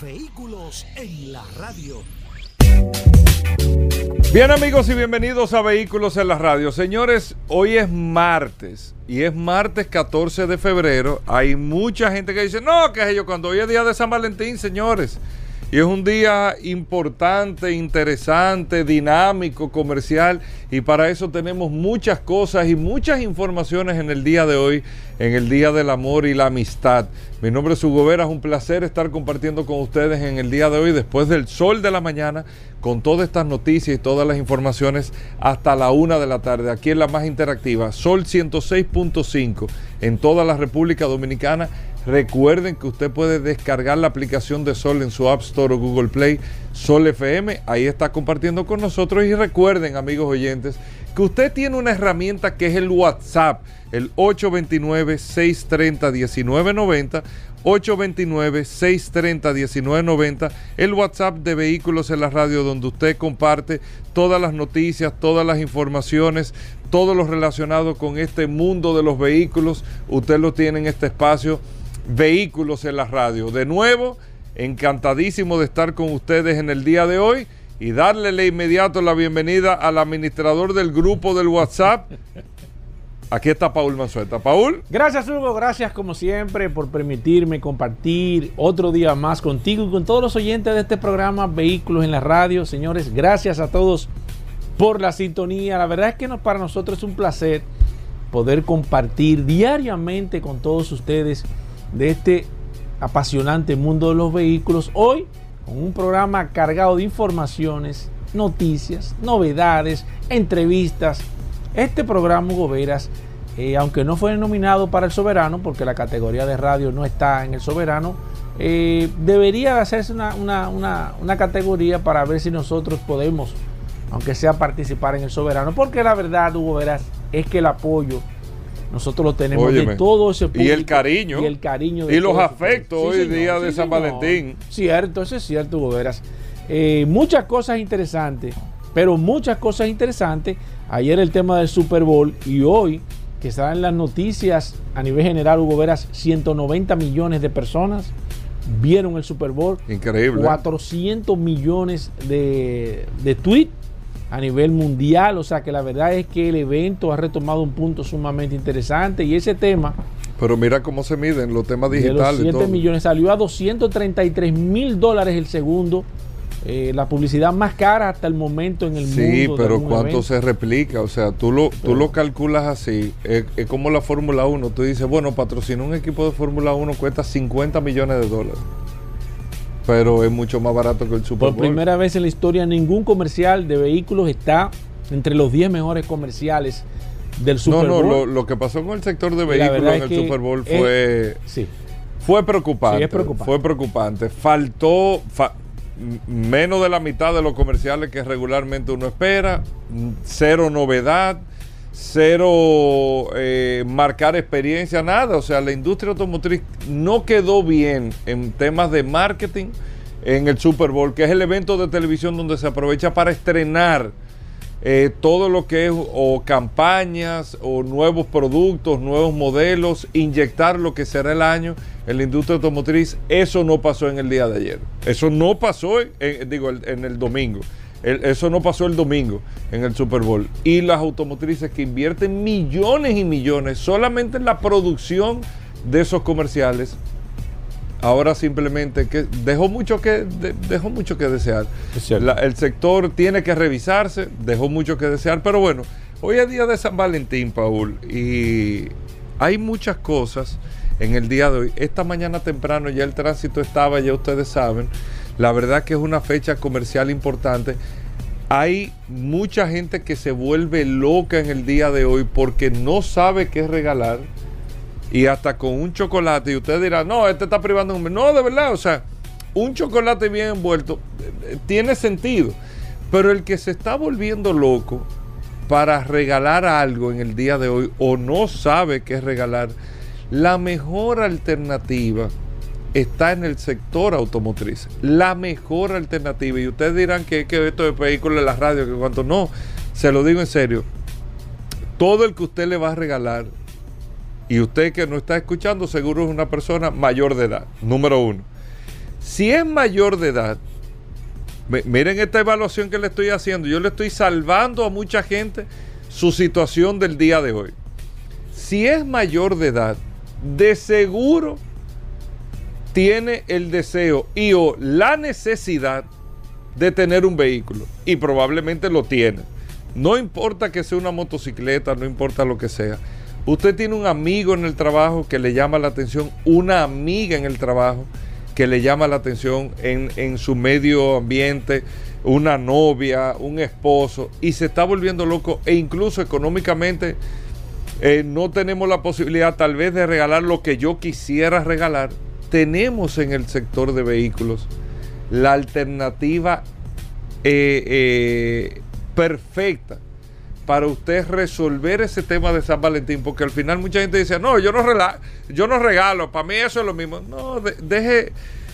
Vehículos en la radio. Bien amigos y bienvenidos a Vehículos en la radio. Señores, hoy es martes y es martes 14 de febrero. Hay mucha gente que dice, no, que es ello, cuando hoy es día de San Valentín, señores. Y es un día importante, interesante, dinámico, comercial. Y para eso tenemos muchas cosas y muchas informaciones en el día de hoy, en el Día del Amor y la Amistad. Mi nombre es Hugo Vera, es un placer estar compartiendo con ustedes en el día de hoy, después del sol de la mañana, con todas estas noticias y todas las informaciones hasta la una de la tarde, aquí en la más interactiva, Sol 106.5 en toda la República Dominicana Recuerden que usted puede descargar la aplicación de Sol en su App Store o Google Play, Sol FM, ahí está compartiendo con nosotros. Y recuerden amigos oyentes que usted tiene una herramienta que es el WhatsApp, el 829-630-1990, 829-630-1990, el WhatsApp de Vehículos en la Radio donde usted comparte todas las noticias, todas las informaciones, todo lo relacionado con este mundo de los vehículos, usted lo tiene en este espacio Vehículos en la Radio. De nuevo, encantadísimo de estar con ustedes en el día de hoy y darle de inmediato la bienvenida al administrador del grupo del WhatsApp. Aquí está Paul Manzueta. Paul. Gracias Hugo, gracias como siempre por permitirme compartir otro día más contigo y con todos los oyentes de este programa Vehículos en la Radio. Señores, gracias a todos por la sintonía. La verdad es que para nosotros es un placer poder compartir diariamente con todos ustedes de este apasionante mundo de los vehículos. Hoy con un programa cargado de informaciones, noticias, novedades, entrevistas. Este programa, Hugo Veras, eh, aunque no fue nominado para el Soberano, porque la categoría de radio no está en el Soberano, eh, debería hacerse una, una, categoría para ver si nosotros podemos, aunque sea participar en el Soberano, porque la verdad, Hugo Veras, es que el apoyo nosotros lo tenemos de todo ese público. Y el cariño. Y el cariño. y los afectos hoy día de San Valentín. Cierto, eso es cierto, Boberas. Eh, muchas cosas interesantes, pero muchas cosas interesantes. Ayer el tema del Super Bowl y hoy, que están en las noticias a nivel general, Hugo Veras, 190 millones de personas vieron el Super Bowl. Increíble. 400 millones de, de tweets a nivel mundial. O sea que la verdad es que el evento ha retomado un punto sumamente interesante y ese tema... Pero mira cómo se miden los temas digitales. De los 7 millones salió a 233 mil dólares el segundo. Eh, la publicidad más cara hasta el momento en el mundo. Sí, pero ¿cuánto se replica? O sea, tú lo, tú lo calculas así. Es, es como la Fórmula 1. Tú dices, bueno, patrocinar un equipo de Fórmula 1 cuesta 50 millones de dólares pero es mucho más barato que el Super Bowl. Por primera vez en la historia, ningún comercial de vehículos está entre los 10 mejores comerciales del Super Bowl. No, no, lo, que pasó con el sector de vehículos en el Super Bowl fue, sí. fue preocupante, Fue preocupante. Faltó menos de la mitad de los comerciales que regularmente uno espera, cero novedad cero eh, marcar experiencia, nada. O sea, la industria automotriz no quedó bien en temas de marketing en el Super Bowl, que es el evento de televisión donde se aprovecha para estrenar eh, todo lo que es o campañas o nuevos productos, nuevos modelos, inyectar lo que será el año en la industria automotriz. Eso no pasó en el día de ayer. Eso no pasó, digo, en el domingo eso no pasó el domingo en el Super Bowl. Y las automotrices que invierten millones y millones solamente en la producción de esos comerciales, ahora simplemente que dejó mucho que dejó mucho que desear. el sector tiene que revisarse, dejó mucho que desear, pero bueno, hoy es día de San Valentín, Paul, y hay muchas cosas en el día de hoy. Esta mañana temprano ya el tránsito estaba, ya ustedes saben. La verdad que es una fecha comercial importante. Hay mucha gente que se vuelve loca en el día de hoy porque no sabe qué regalar. Y hasta con un chocolate. Y usted dirá, no, este está privando un... No, de verdad, o sea, un chocolate bien envuelto eh, tiene sentido. Pero el que se está volviendo loco para regalar algo en el día de hoy o no sabe qué regalar, la mejor alternativa está en el sector automotriz. La mejor alternativa. Y ustedes dirán que, que esto de vehículos de la radio, que cuanto no, se lo digo en serio. Todo el que usted le va a regalar, y usted que no está escuchando, seguro es una persona mayor de edad, número uno. Si es mayor de edad, miren esta evaluación que le estoy haciendo. Yo le estoy salvando a mucha gente su situación del día de hoy. Si es mayor de edad, de seguro tiene el deseo y o la necesidad de tener un vehículo. Y probablemente lo tiene. No importa que sea una motocicleta, no importa lo que sea. Usted tiene un amigo en el trabajo que le llama la atención, una amiga en el trabajo que le llama la atención en, su medio ambiente, una novia, un esposo, y se está volviendo loco e incluso económicamente eh, no tenemos la posibilidad tal vez de regalar lo que yo quisiera regalar. Tenemos en el sector de vehículos la alternativa eh, eh, perfecta para usted resolver ese tema de San Valentín, porque al final mucha gente dice, no, yo no, yo no regalo, para mí eso es lo mismo. No, deje,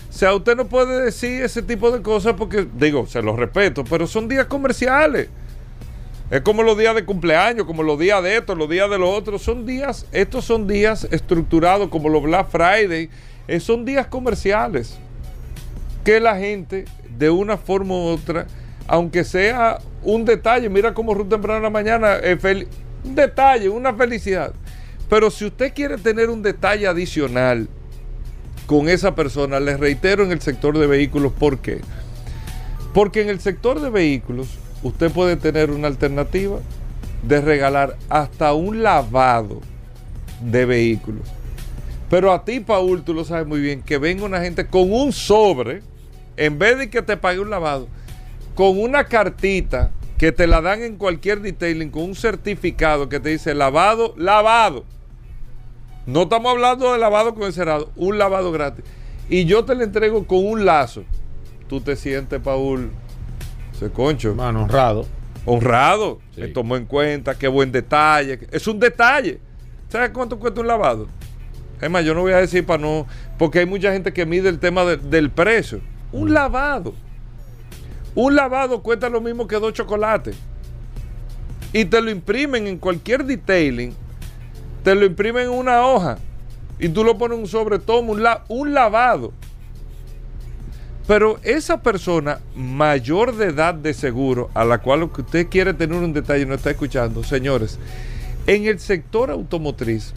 o sea, usted no puede decir ese tipo de cosas porque, digo, se los respeto, pero son días comerciales. Es como los días de cumpleaños, como los días de esto, los días de lo otro. Son días, estos son días estructurados como los Black Friday. Eh, son días comerciales que la gente, de una forma u otra, aunque sea un detalle, mira cómo Ruth temprano en la mañana, eh, un detalle, una felicidad. Pero si usted quiere tener un detalle adicional con esa persona, les reitero en el sector de vehículos, ¿por qué? Porque en el sector de vehículos usted puede tener una alternativa de regalar hasta un lavado de vehículos. Pero a ti, Paul, tú lo sabes muy bien, que venga una gente con un sobre, en vez de que te pague un lavado, con una cartita que te la dan en cualquier detailing, con un certificado que te dice lavado, lavado. No estamos hablando de lavado con encerado, un lavado gratis. Y yo te lo entrego con un lazo. Tú te sientes, Paul, se concho. Mano, honrado. Honrado. Me tomó en cuenta, qué buen detalle. Es un detalle. ¿Sabes cuánto cuesta un lavado? Es más, yo no voy a decir para no. Porque hay mucha gente que mide el tema del precio. Un lavado. Un lavado cuesta lo mismo que dos chocolates. Y te lo imprimen en cualquier detailing. Te lo imprimen en una hoja. Y tú lo pones un sobre tomo, un, un lavado. Pero esa persona mayor de edad de seguro, a la cual usted quiere tener un detalle no está escuchando, señores, en el sector automotriz,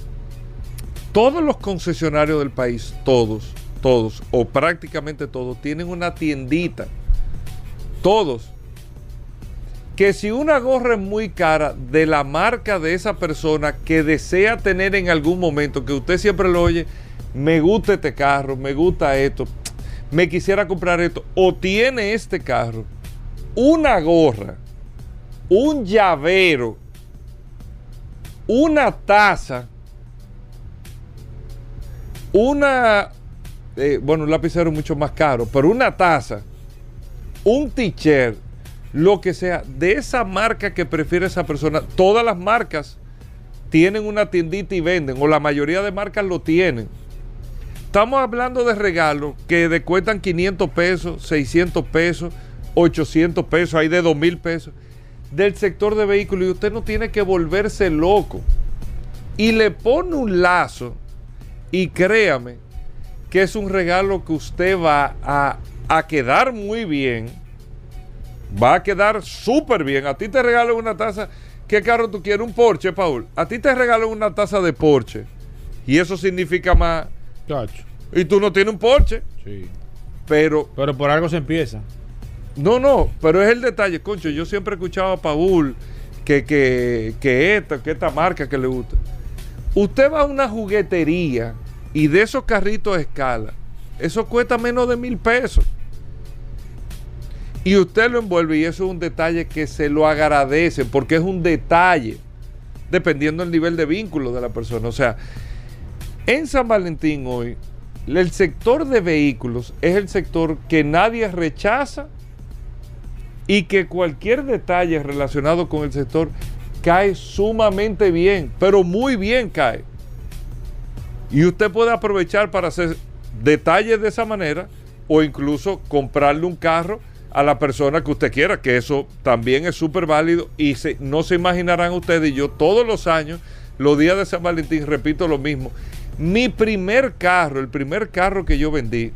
todos los concesionarios del país, todos, todos, o prácticamente todos, tienen una tiendita. Todos, que si una gorra es muy cara de la marca de esa persona que desea tener en algún momento, que usted siempre lo oye, me gusta este carro, me gusta esto, me quisiera comprar esto, o tiene este carro, una gorra, un llavero, una taza, una, eh, bueno, un lapicero mucho más caro, pero una taza un t-shirt, lo que sea, de esa marca que prefiere esa persona. Todas las marcas tienen una tiendita y venden, o la mayoría de marcas lo tienen. Estamos hablando de regalos que de cuestan 500 pesos, 600 pesos, 800 pesos, hay de 2000 pesos, del sector de vehículos y usted no tiene que volverse loco. Y le pone un lazo y créame que es un regalo que usted va a a quedar muy bien. Va a quedar súper bien. A ti te regalan una taza. ¿Qué carro tú quieres? Un Porsche, Paul. A ti te regalan una taza de Porsche. Y eso significa más. Chacho. Y tú no tienes un Porsche. Sí. Pero. Pero por algo se empieza. No, no. Pero es el detalle. Concho, yo siempre he escuchado a Paul que, que, que esta, que esta marca que le gusta. Usted va a una juguetería y de esos carritos a escala, eso cuesta menos de mil pesos y usted lo envuelve y eso es un detalle que se lo agradece porque es un detalle dependiendo del nivel de vínculo de la persona. O sea, en San Valentín hoy el sector de vehículos es el sector que nadie rechaza y que cualquier detalle relacionado con el sector cae sumamente bien, pero muy bien cae. Y usted puede aprovechar para hacer detalles de esa manera o incluso comprarle un carro a la persona que usted quiera, que eso también es súper válido. Y no se imaginarán ustedes, y yo todos los años, los días de San Valentín, repito lo mismo, mi primer carro, el primer carro que yo vendí,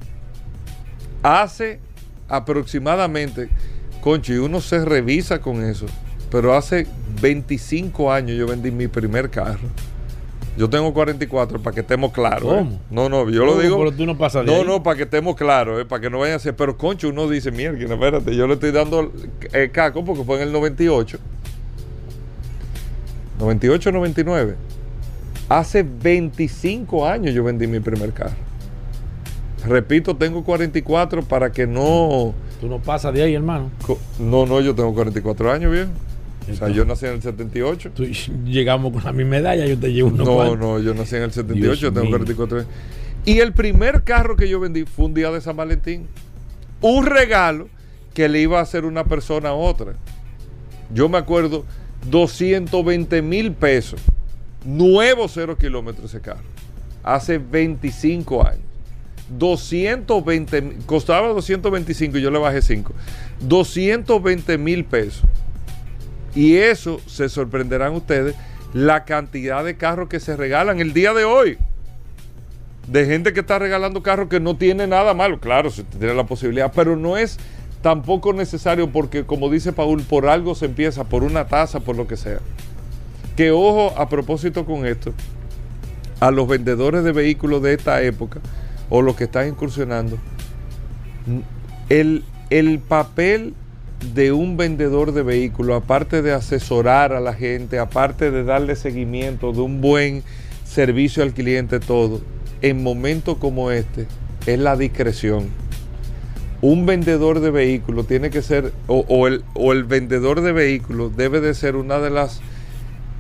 hace aproximadamente, concho, y uno se revisa con eso, pero hace 25 años yo vendí mi primer carro. Yo tengo 44 para que estemos claros. ¿eh? ¿Cómo? No, no, yo lo digo. Pero tú no pasas No, no, para que estemos claros, ¿eh? para que no vayan a ser. Pero concho, uno dice, mierda, espérate, yo le estoy dando el caco porque fue en el 98. 98, 99. Hace 25 años yo vendí mi primer carro. Repito, tengo 44 para que no. Tú no pasas de ahí, hermano. No, no, yo tengo 44 años, O sea, yo nací en el 78. llegamos con la misma medalla, yo te llevo uno. No, no, yo nací en el 78, yo tengo 44 años. Y el primer carro que yo vendí fue un día de San Valentín. Un regalo que le iba a hacer una persona a otra. Yo me acuerdo, 220 mil pesos. Nuevo cero kilómetros ese carro. Hace 25 años. 220, costaba 225 y yo le bajé 5. 220 mil pesos. Y eso se sorprenderán ustedes la cantidad de carros que se regalan el día de hoy. De gente que está regalando carros que no tiene nada malo. Claro, se tiene la posibilidad, pero no es tampoco necesario porque, como dice Paul, por algo se empieza, por una tasa, por lo que sea. Que ojo a propósito con esto, a los vendedores de vehículos de esta época o los que están incursionando, el, el papel de un vendedor de vehículos, aparte de asesorar a la gente, aparte de darle seguimiento, de un buen servicio al cliente, todo, en momentos como este, es la discreción. Un vendedor de vehículos tiene que ser, o, el, o el vendedor de vehículos debe de ser una de las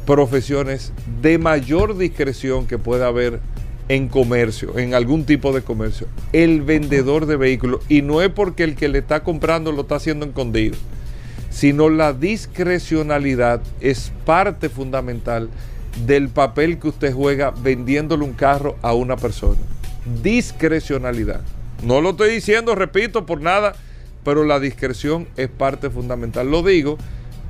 profesiones de mayor discreción que pueda haber en comercio, en algún tipo de comercio, el vendedor de vehículos. Y no es porque el que le está comprando lo está haciendo escondido, sino la discrecionalidad es parte fundamental del papel que usted juega vendiéndole un carro a una persona. Discrecionalidad. No lo estoy diciendo, repito, por nada, pero la discreción es parte fundamental. Lo digo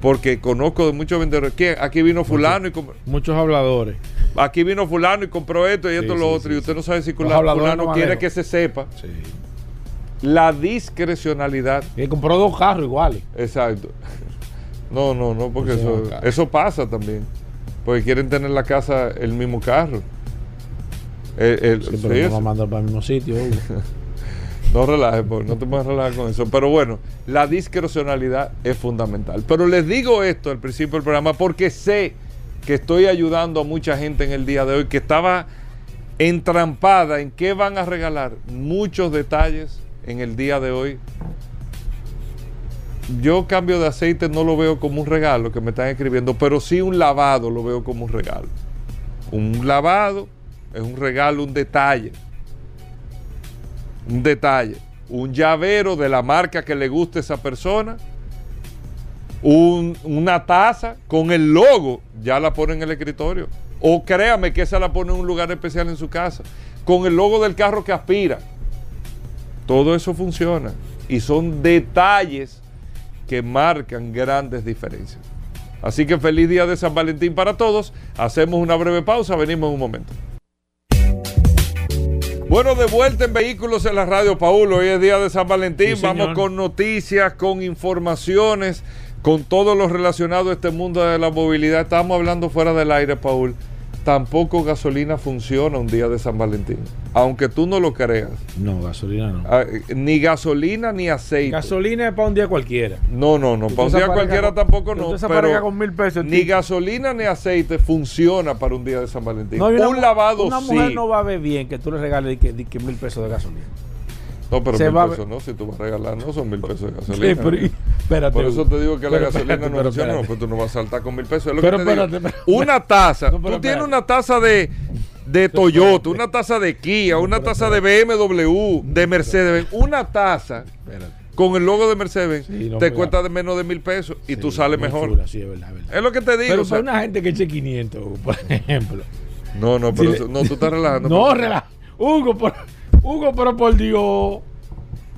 porque conozco de muchos vendedores. ¿Quién? Aquí vino fulano y muchos habladores. Aquí vino fulano y compró esto y esto y lo otro. y usted no sabe si fulano quiere que se sepa. La discrecionalidad. Y compró dos carros iguales. Exacto. No, no, no, porque eso, eso pasa también. Porque quieren tener la casa el mismo carro. El, pero no va a mandar para el mismo sitio. No relajes, no te puedes relajar con eso. Pero bueno, la discrecionalidad es fundamental. Pero les digo esto al principio del programa porque sé que estoy ayudando a mucha gente en el día de hoy que estaba entrampada en qué van a regalar. Muchos detalles en el día de hoy. Yo cambio de aceite no lo veo como un regalo que me están escribiendo, pero sí un lavado lo veo como un regalo. Un lavado es un regalo, un detalle un detalle, un llavero de la marca que le guste a esa persona, una taza con el logo, ya la pone en el escritorio. O créame que esa la pone en un lugar especial en su casa, con el logo del carro que aspira. Todo eso funciona y son detalles que marcan grandes diferencias. Así que feliz día de San Valentín para todos. Hacemos una breve pausa, venimos en un momento. Bueno, de vuelta en Vehículos en la Radio, Paulo. Hoy es día de San Valentín. Vamos con noticias, con informaciones, con todo lo relacionado a este mundo de la movilidad. Estamos hablando fuera del aire, Paul tampoco gasolina funciona un día de San Valentín. Aunque tú no lo creas. No, gasolina no. Ah, ni gasolina ni aceite. Gasolina es para un día cualquiera. No, no, no. Para un día cualquiera tampoco no. Pero con mil pesos. Ni gasolina ni aceite funciona para un día de San Valentín. un lavado una mujer no va a ver bien que tú le regales que, mil pesos de gasolina. No, pero mil pesos no, si tú vas a regalar, no son mil pesos de gasolina. Por eso te digo que la gasolina no funciona, no, pues tú no vas a saltar con mil pesos. pero, espérate, una taza, tú tienes una taza de de Toyota, una taza de Kia, una taza de BMW, de Mercedes, una taza con el logo de Mercedes te cuesta de menos de mil pesos y tú sales mejor. es, lo que te digo. Pero para una gente que eche 500, por ejemplo. No, no, pero no, tú estás relajando. no, relaja. Hugo, por, Hugo, pero por Dios.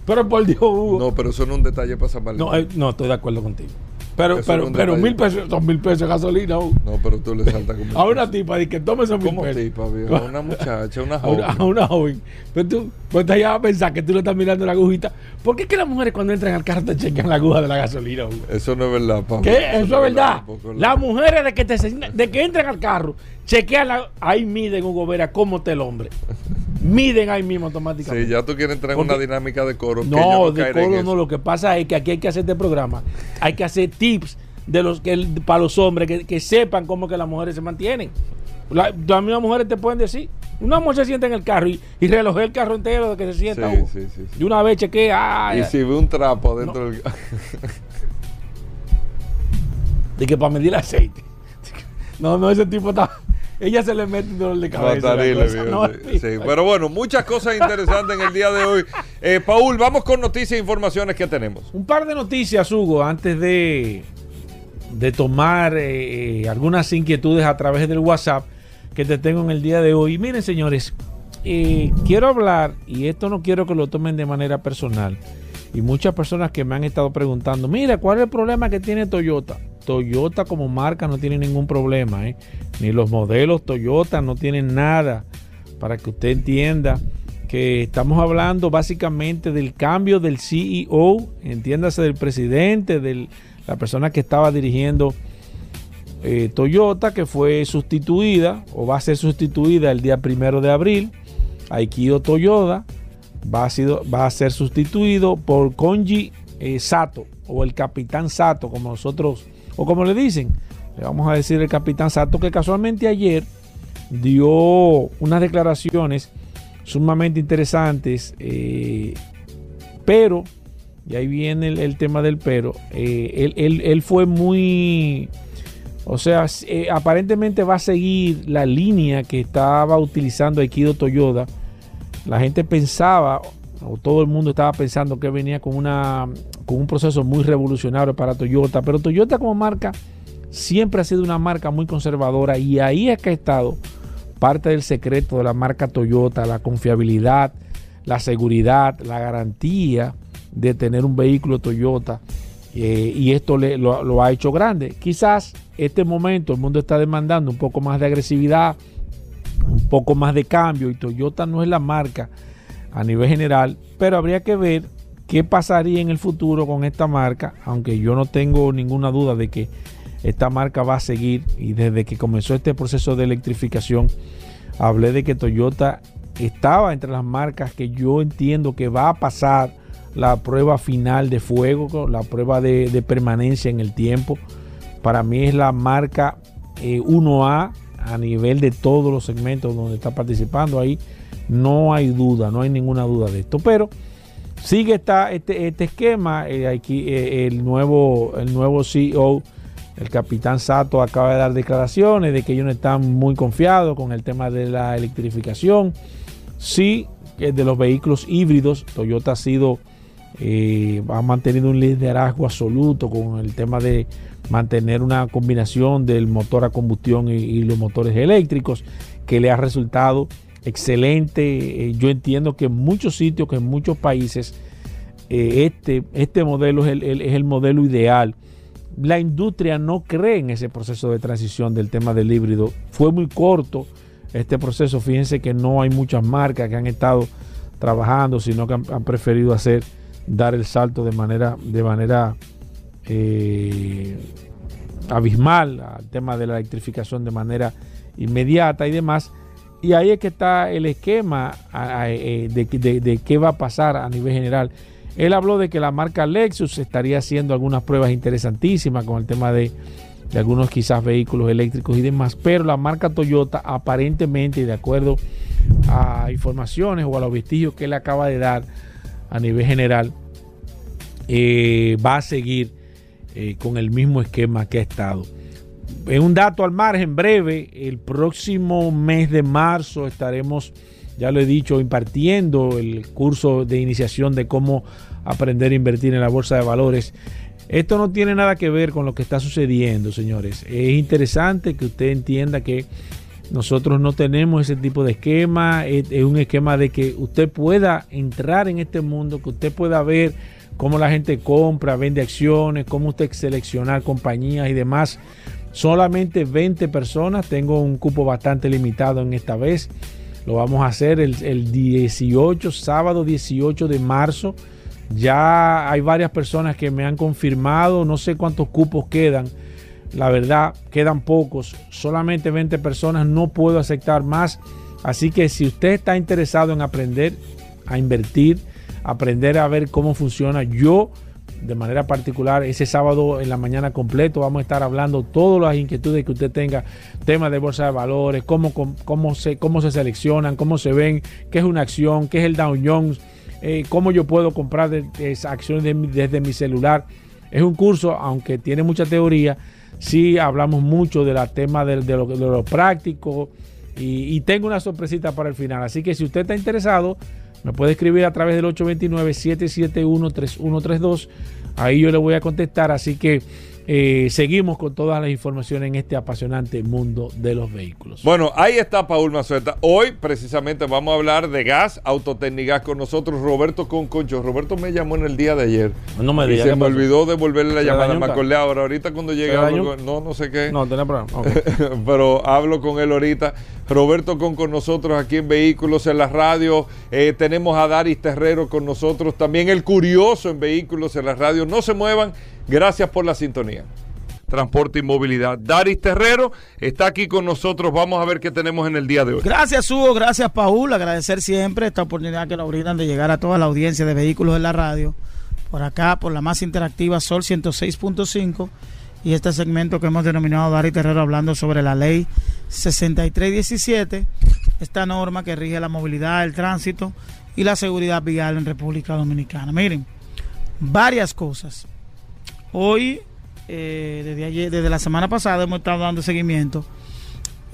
Pero por Dios, Hugo. No, pero eso no es un detalle para San No, eh, no, estoy de acuerdo contigo. Pero, pero, pero mil pesos, son mil pesos de gasolina. No, pero tú le saltas como. a una tipa, y que tome esos mil pesos. tipa, viejo? A una muchacha, una joven. A una, joven. Pero tú, pues te a pensar que tú le estás mirando la agujita. ¿Por qué es que las mujeres cuando entran al carro te chequean la aguja de la gasolina? Eso no es verdad, papá. ¿Qué? Eso, es verdad. las mujeres de que, te, de que entran al carro, chequean la. Ahí miden, Hugo Vera, cómo está el hombre miden ahí mismo automáticamente. Sí, ya tú quieres entrar en una dinámica de coro. No, de coro no. Lo que pasa es que aquí hay que hacer este programa. Hay que hacer tips de los que para los hombres que, sepan cómo que las mujeres se mantienen. las mismas mujeres te pueden decir. Una mujer se sienta en el carro y, y relojé el carro entero de que se sienta. Sí, sí, sí, y una vez chequea. Ah, y si ve un trapo dentro del. de que para medir el aceite. No, no, ese tipo está ella se le mete un dolor de cabeza. Pero bueno, muchas cosas interesantes en el día de hoy. Eh, Paul, vamos con noticias e informaciones que tenemos. Un par de noticias, Hugo, antes de, de tomar eh, eh, algunas inquietudes a través del WhatsApp que te tengo en el día de hoy. Miren, señores, quiero hablar, y esto no quiero que lo tomen de manera personal, y muchas personas que me han estado preguntando, mira, ¿cuál es el problema que tiene Toyota? Toyota como marca no tiene ningún problema, ¿eh? ni los modelos Toyota no tienen nada, para que usted entienda que estamos hablando básicamente del cambio del CEO, entiéndase del presidente, de la persona que estaba dirigiendo eh, Toyota, que fue sustituida o va a ser sustituida el día primero de abril. Aikido Toyota va a, va a ser sustituido por Konji eh, Sato o el capitán Sato, como nosotros o como le dicen, le vamos a decir el capitán Sato, que casualmente ayer dio unas declaraciones sumamente interesantes, eh, pero, y ahí viene el, tema del pero, eh, él, fue muy, o sea, eh, aparentemente va a seguir la línea que estaba utilizando Aikido Toyota. La gente pensaba, o todo el mundo estaba pensando que venía con, una, con un proceso muy revolucionario para Toyota, pero Toyota como marca siempre ha sido una marca muy conservadora y ahí es que ha estado parte del secreto de la marca Toyota, la confiabilidad, la seguridad, la garantía de tener un vehículo Toyota. Eh, y esto lo, lo, ha hecho grande. Quizás este momento el mundo está demandando un poco más de agresividad, un poco más de cambio y Toyota no es la marca a nivel general, pero habría que ver qué pasaría en el futuro con esta marca, aunque yo no tengo ninguna duda de que esta marca va a seguir y desde que comenzó este proceso de electrificación hablé de que Toyota estaba entre las marcas que yo entiendo que va a pasar la prueba final de fuego, la prueba de, permanencia en el tiempo. Para mí es la marca 1A eh, a nivel de todos los segmentos donde está participando ahí. No hay duda, no hay ninguna duda de esto. Pero sigue esta, este, este esquema. Eh, aquí, eh, el, nuevo, el nuevo CEO, el capitán Sato, acaba de dar declaraciones de que ellos no están muy confiados con el tema de la electrificación. Sí, de los vehículos híbridos, Toyota ha sido, eh, ha mantenido un liderazgo absoluto con el tema de mantener una combinación del motor a combustión y los motores eléctricos, que le ha resultado excelente. Eh, yo entiendo que en muchos sitios, que en muchos países, eh, este, este modelo es el, modelo ideal. La industria no cree en ese proceso de transición del tema del híbrido. Fue muy corto este proceso. Fíjense que no hay muchas marcas que han estado trabajando, sino que han, preferido hacer, dar el salto de manera, de manera eh, abismal al tema de la electrificación de manera inmediata y demás. Y ahí es que está el esquema eh, de, qué va a pasar a nivel general. Él habló de que la marca Lexus estaría haciendo algunas pruebas interesantísimas con el tema de, algunos quizás vehículos eléctricos y demás, pero la marca Toyota aparentemente, de acuerdo a informaciones o a los vestigios que él acaba de dar a nivel general, eh, va a seguir eh, con el mismo esquema que ha estado. En un dato al margen breve, el próximo mes de marzo estaremos, ya lo he dicho, impartiendo el curso de iniciación de cómo aprender a invertir en la bolsa de valores. Esto no tiene nada que ver con lo que está sucediendo, señores. Es interesante que usted entienda que nosotros no tenemos ese tipo de esquema. Es, un esquema de que usted pueda entrar en este mundo, que usted pueda ver cómo la gente compra, vende acciones, cómo usted seleccionar compañías y demás. Solamente 20 personas. Tengo un cupo bastante limitado en esta vez. Lo vamos a hacer el, el 18, sábado 18 de marzo. Ya hay varias personas que me han confirmado. No sé cuántos cupos quedan la verdad, quedan pocos, solamente 20 personas, no puedo aceptar más. Así que si usted está interesado en aprender a invertir, aprender a ver cómo funciona, yo de manera particular ese sábado en la mañana completo vamos a estar hablando todas las inquietudes que usted tenga, temas de bolsa de valores, cómo, cómo, se, cómo se seleccionan, cómo se ven, qué es una acción, qué es el Dow Jones, eh, cómo yo puedo comprar esas acciones desde mi celular. Es un curso, aunque tiene mucha teoría, sí hablamos mucho de la tema de, lo, práctico y, tengo una sorpresita para el final. Así que si usted está interesado, me puede escribir a través del 829-771-3132. Ahí yo le voy a contestar. Así que eh, seguimos con todas las informaciones en este apasionante mundo de los vehículos. Bueno, ahí está Paul Mazueta. Hoy precisamente vamos a hablar de gas, Autotecnigas con nosotros, Roberto Conconcho. Roberto me llamó en el día de ayer. No me y se me olvidó devolverle la llamada. Me acordé ahora, ahorita cuando llegue no, no sé qué. No, tiene problema. Pero hablo con él ahorita. Roberto con, con nosotros aquí en Vehículos en la radio. Eh, tenemos a Daris Terrero con nosotros. También el curioso en Vehículos en la radio. No se muevan Gracias por la sintonía. Transporte y Movilidad. Daris Terrero está aquí con nosotros. Vamos a ver qué tenemos en el día de hoy. Gracias, Hugo. Gracias, Paul. Agradecer siempre esta oportunidad que nos brindan de llegar a toda la audiencia de vehículos en la radio. Por acá, por la más interactiva Sol 106.5. Y este segmento que hemos denominado Daris Terrero hablando sobre la ley 6317. Esta norma que rige la movilidad, el tránsito y la seguridad vial en República Dominicana. Miren, varias cosas Hoy, eh, desde, ayer, desde la semana pasada, hemos estado dando seguimiento,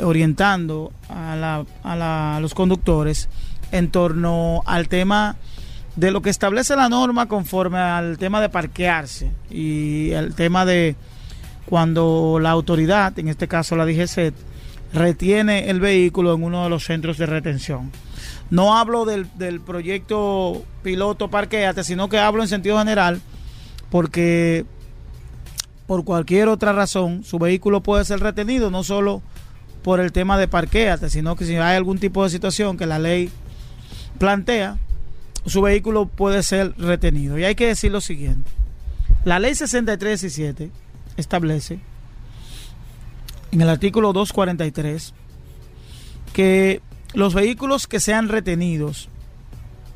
orientando a, los conductores en torno al tema de lo que establece la norma conforme al tema de parquearse y el tema de cuando la autoridad, en este caso la DGC, retiene el vehículo en uno de los centros de retención. No hablo del proyecto piloto parqueate, sino que hablo en sentido general porque por cualquier otra razón, su vehículo puede ser retenido, no solo por el tema de parqueate, sino que si hay algún tipo de situación que la ley plantea, su vehículo puede ser retenido. Y hay que decir lo siguiente. La ley 6317 establece en el artículo 243 que los vehículos que sean retenidos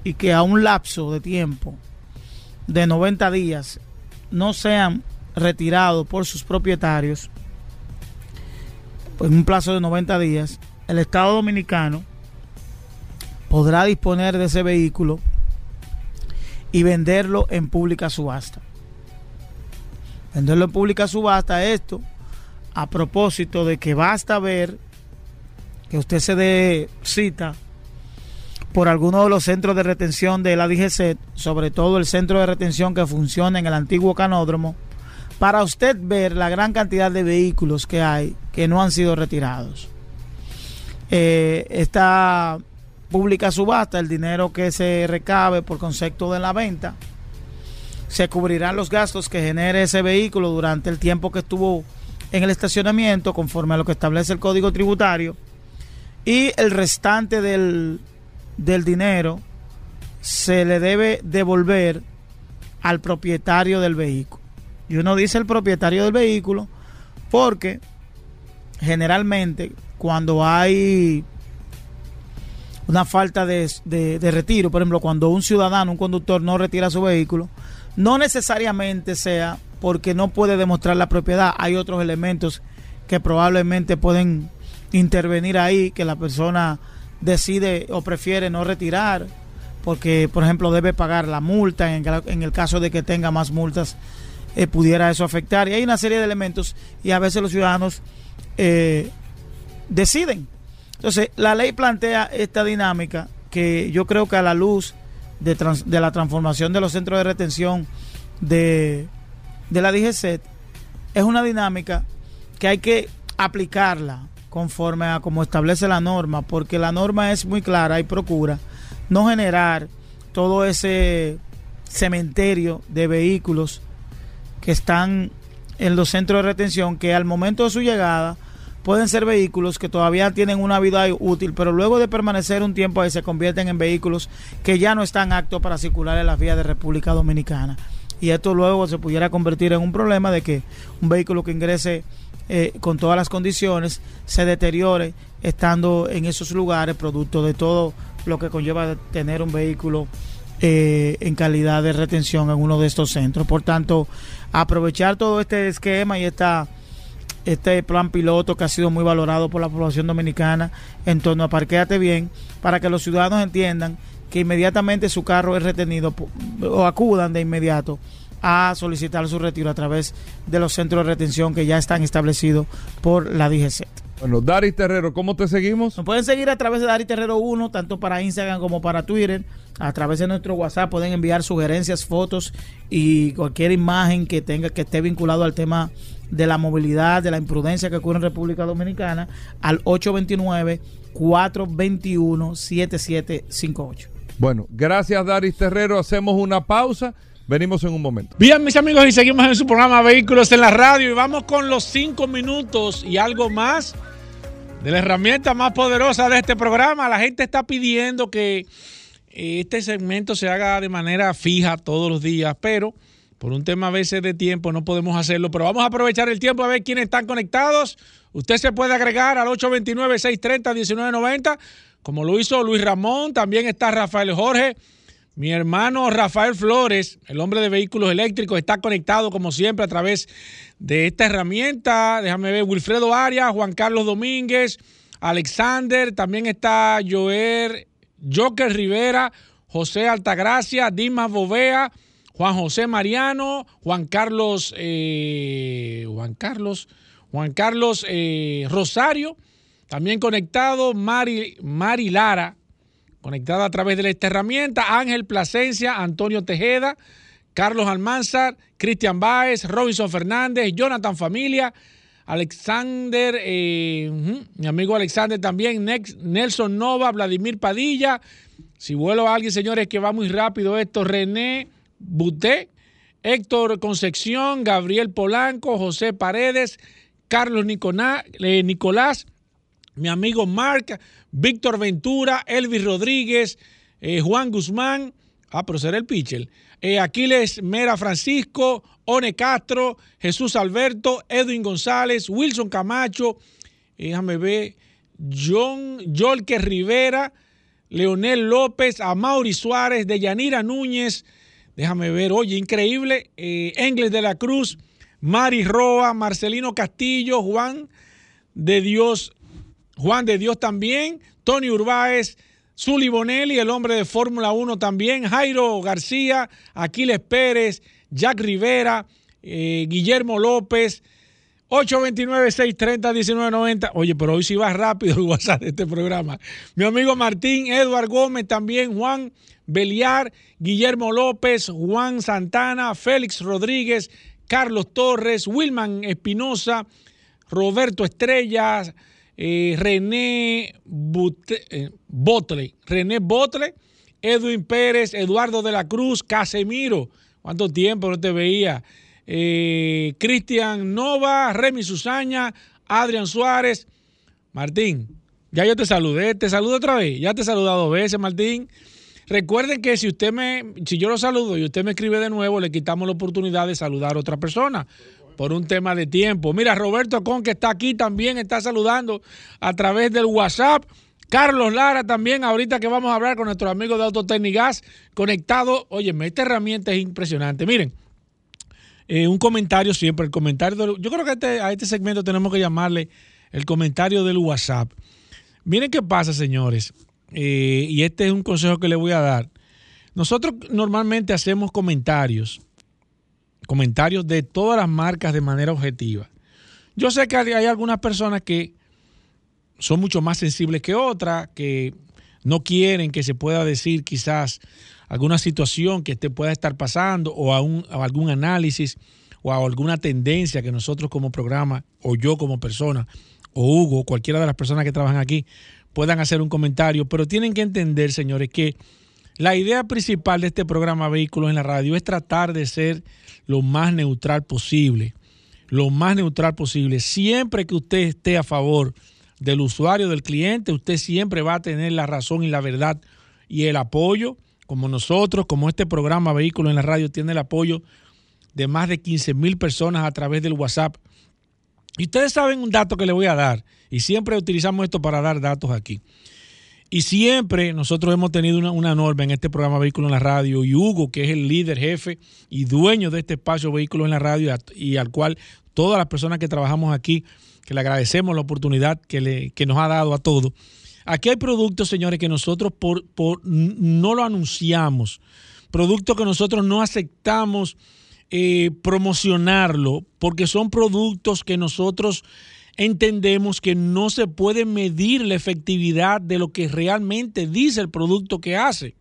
y que a un lapso de tiempo de 90 días no sean retirado por sus propietarios en un plazo de 90 días, el Estado Dominicano podrá disponer de ese vehículo y venderlo en pública subasta. Venderlo en pública subasta, esto a propósito de que basta ver que usted se dé cita por alguno de los centros de retención de la DGC, sobre todo el centro de retención que funciona en el antiguo canódromo, para usted ver la gran cantidad de vehículos que hay que no han sido retirados. Eh, esta pública subasta, el dinero que se recabe por concepto de la venta, se cubrirán los gastos que genere ese vehículo durante el tiempo que estuvo en el estacionamiento, conforme a lo que establece el código tributario, y el restante del, del dinero se le debe devolver al propietario del vehículo. Y uno dice el propietario del vehículo porque generalmente cuando hay una falta de, retiro, por ejemplo, cuando un ciudadano, un conductor no retira su vehículo, no necesariamente sea porque no puede demostrar la propiedad. Hay otros elementos que probablemente pueden intervenir ahí, que la persona decide o prefiere no retirar, porque, por ejemplo, debe pagar la multa en el caso de que tenga más multas eh, pudiera eso afectar. Y hay una serie de elementos y a veces los ciudadanos eh, deciden. Entonces, la ley plantea esta dinámica que yo creo que a la luz de, de la transformación de los centros de retención de, de la DGCET es una dinámica que hay que aplicarla conforme a como establece la norma, porque la norma es muy clara y procura no generar todo ese cementerio de vehículos que están en los centros de retención que al momento de su llegada pueden ser vehículos que todavía tienen una vida útil, pero luego de permanecer un tiempo ahí se convierten en vehículos que ya no están aptos para circular en las vías de República Dominicana. Y esto luego se pudiera convertir en un problema de que un vehículo que ingrese eh, con todas las condiciones se deteriore estando en esos lugares, producto de todo lo que conlleva tener un vehículo eh, en calidad de retención en uno de estos centros. Por tanto, aprovechar todo este esquema y esta este plan piloto que ha sido muy valorado por la población dominicana en torno a Parquéate Bien, para que los ciudadanos entiendan que inmediatamente su carro es retenido o acudan de inmediato a solicitar su retiro a través de los centros de retención que ya están establecidos por la DGC. Bueno, Dari Terrero, ¿cómo te seguimos? Nos pueden seguir a través de Dari Terrero 1, tanto para Instagram como para Twitter. A través de nuestro WhatsApp pueden enviar sugerencias, fotos y cualquier imagen que tenga que esté vinculado al tema de la movilidad, de la imprudencia que ocurre en República Dominicana al 829-421-7758. Bueno, gracias Daris Terrero. Hacemos una pausa. Venimos en un momento. Bien, mis amigos, y seguimos en su programa Vehículos en la Radio. Y vamos con los cinco minutos y algo más de la herramienta más poderosa de este programa. La gente está pidiendo que eh, este segmento se haga de manera fija todos los días, pero por un tema a veces de tiempo no podemos hacerlo, pero vamos a aprovechar el tiempo a ver quiénes están conectados. Usted se puede agregar al 829-630-1990, como lo hizo Luis Ramón, también está Rafael Jorge. Mi hermano Rafael Flores, el hombre de vehículos eléctricos, está conectado como siempre a través de esta herramienta. Déjame ver, Wilfredo Arias, Juan Carlos Domínguez, Alexander, también está Joer, Joker Rivera, José Altagracia, Dimas Bovea, Juan José Mariano, Juan Carlos, eh, Juan Carlos, Juan Carlos eh, Rosario, también conectado, Mari, Mari Lara, conectada a través de esta herramienta, Ángel Plasencia, Antonio Tejeda, Carlos Almanzar, Cristian Báez, Robinson Fernández, Jonathan Familia, Alexander, eh, mi amigo Alexander también, Nelson Nova, Vladimir Padilla. Si vuelo a alguien, señores, que va muy rápido esto, René Buté, Héctor Concepción, Gabriel Polanco, José Paredes, Carlos eh, Nicolás, mi amigo Marc, Víctor Ventura, Elvis Rodríguez, eh, Juan Guzmán, ah, pero será el pitcher, eh, Aquiles Mera Francisco, One Castro, Jesús Alberto, Edwin González, Wilson Camacho, déjame ver, John Yolke Rivera, Leonel López, Amaury Suárez, Deyanira Núñez, Déjame ver, oye, increíble. Eh, Engles de la Cruz, Mari Roa, Marcelino Castillo, Juan de Dios, Juan de Dios también, Tony Urbáez, Zuli Bonelli, el hombre de Fórmula 1 también, Jairo García, Aquiles Pérez, Jack Rivera, eh, Guillermo López, 829-630-1990. Oye, pero hoy sí va rápido el WhatsApp de este programa. Mi amigo Martín, Eduard Gómez, también Juan Beliar, Guillermo López, Juan Santana, Félix Rodríguez, Carlos Torres, Wilman Espinosa, Roberto Estrella, eh, René eh, Botle, René Botle, Edwin Pérez, Eduardo de la Cruz, Casemiro. ¿Cuánto tiempo no te veía? Eh, Cristian Nova, Remy Susaña, Adrián Suárez. Martín, ya yo te saludé, te saludo otra vez. Ya te he saludado dos veces, Martín. Recuerden que si usted me, si yo lo saludo y usted me escribe de nuevo, le quitamos la oportunidad de saludar a otra persona por un tema de tiempo. Mira, Roberto Con, que está aquí también, está saludando a través del WhatsApp. Carlos Lara también, ahorita que vamos a hablar con nuestro amigo de Autotecnigas, conectado. Oye, esta herramienta es impresionante. Miren, eh, un comentario siempre, el comentario yo creo que este, a este segmento tenemos que llamarle el comentario del WhatsApp. Miren qué pasa, señores. Eh, y este es un consejo que le voy a dar. Nosotros normalmente hacemos comentarios, comentarios de todas las marcas de manera objetiva. Yo sé que hay algunas personas que son mucho más sensibles que otras, que no quieren que se pueda decir quizás alguna situación que te pueda estar pasando o, algún análisis o alguna tendencia que nosotros como programa o yo como persona o Hugo, cualquiera de las personas que trabajan aquí, puedan hacer un comentario, pero tienen que entender, señores, que la idea principal de este programa Vehículos en la Radio es tratar de ser lo más neutral posible, lo más neutral posible. Siempre que usted esté a favor del usuario, del cliente, usted siempre va a tener la razón y la verdad y el apoyo, como nosotros, como este programa Vehículos en la Radio tiene el apoyo de más de 15 mil personas a través del WhatsApp. Y ustedes saben un dato que le voy a dar, y siempre utilizamos esto para dar datos aquí. Y siempre nosotros hemos tenido una, norma en este programa Vehículos en la Radio y Hugo, que es el líder, jefe y dueño de este espacio Vehículos en la Radio y al cual todas las personas que trabajamos aquí, que le agradecemos la oportunidad que, le, que nos ha dado a todos. Aquí hay productos, señores, que nosotros por, por, no lo anunciamos, productos que nosotros no aceptamos eh, promocionarlo, porque son productos que nosotros entendemos que no se puede medir la efectividad de lo que realmente dice el producto que hace.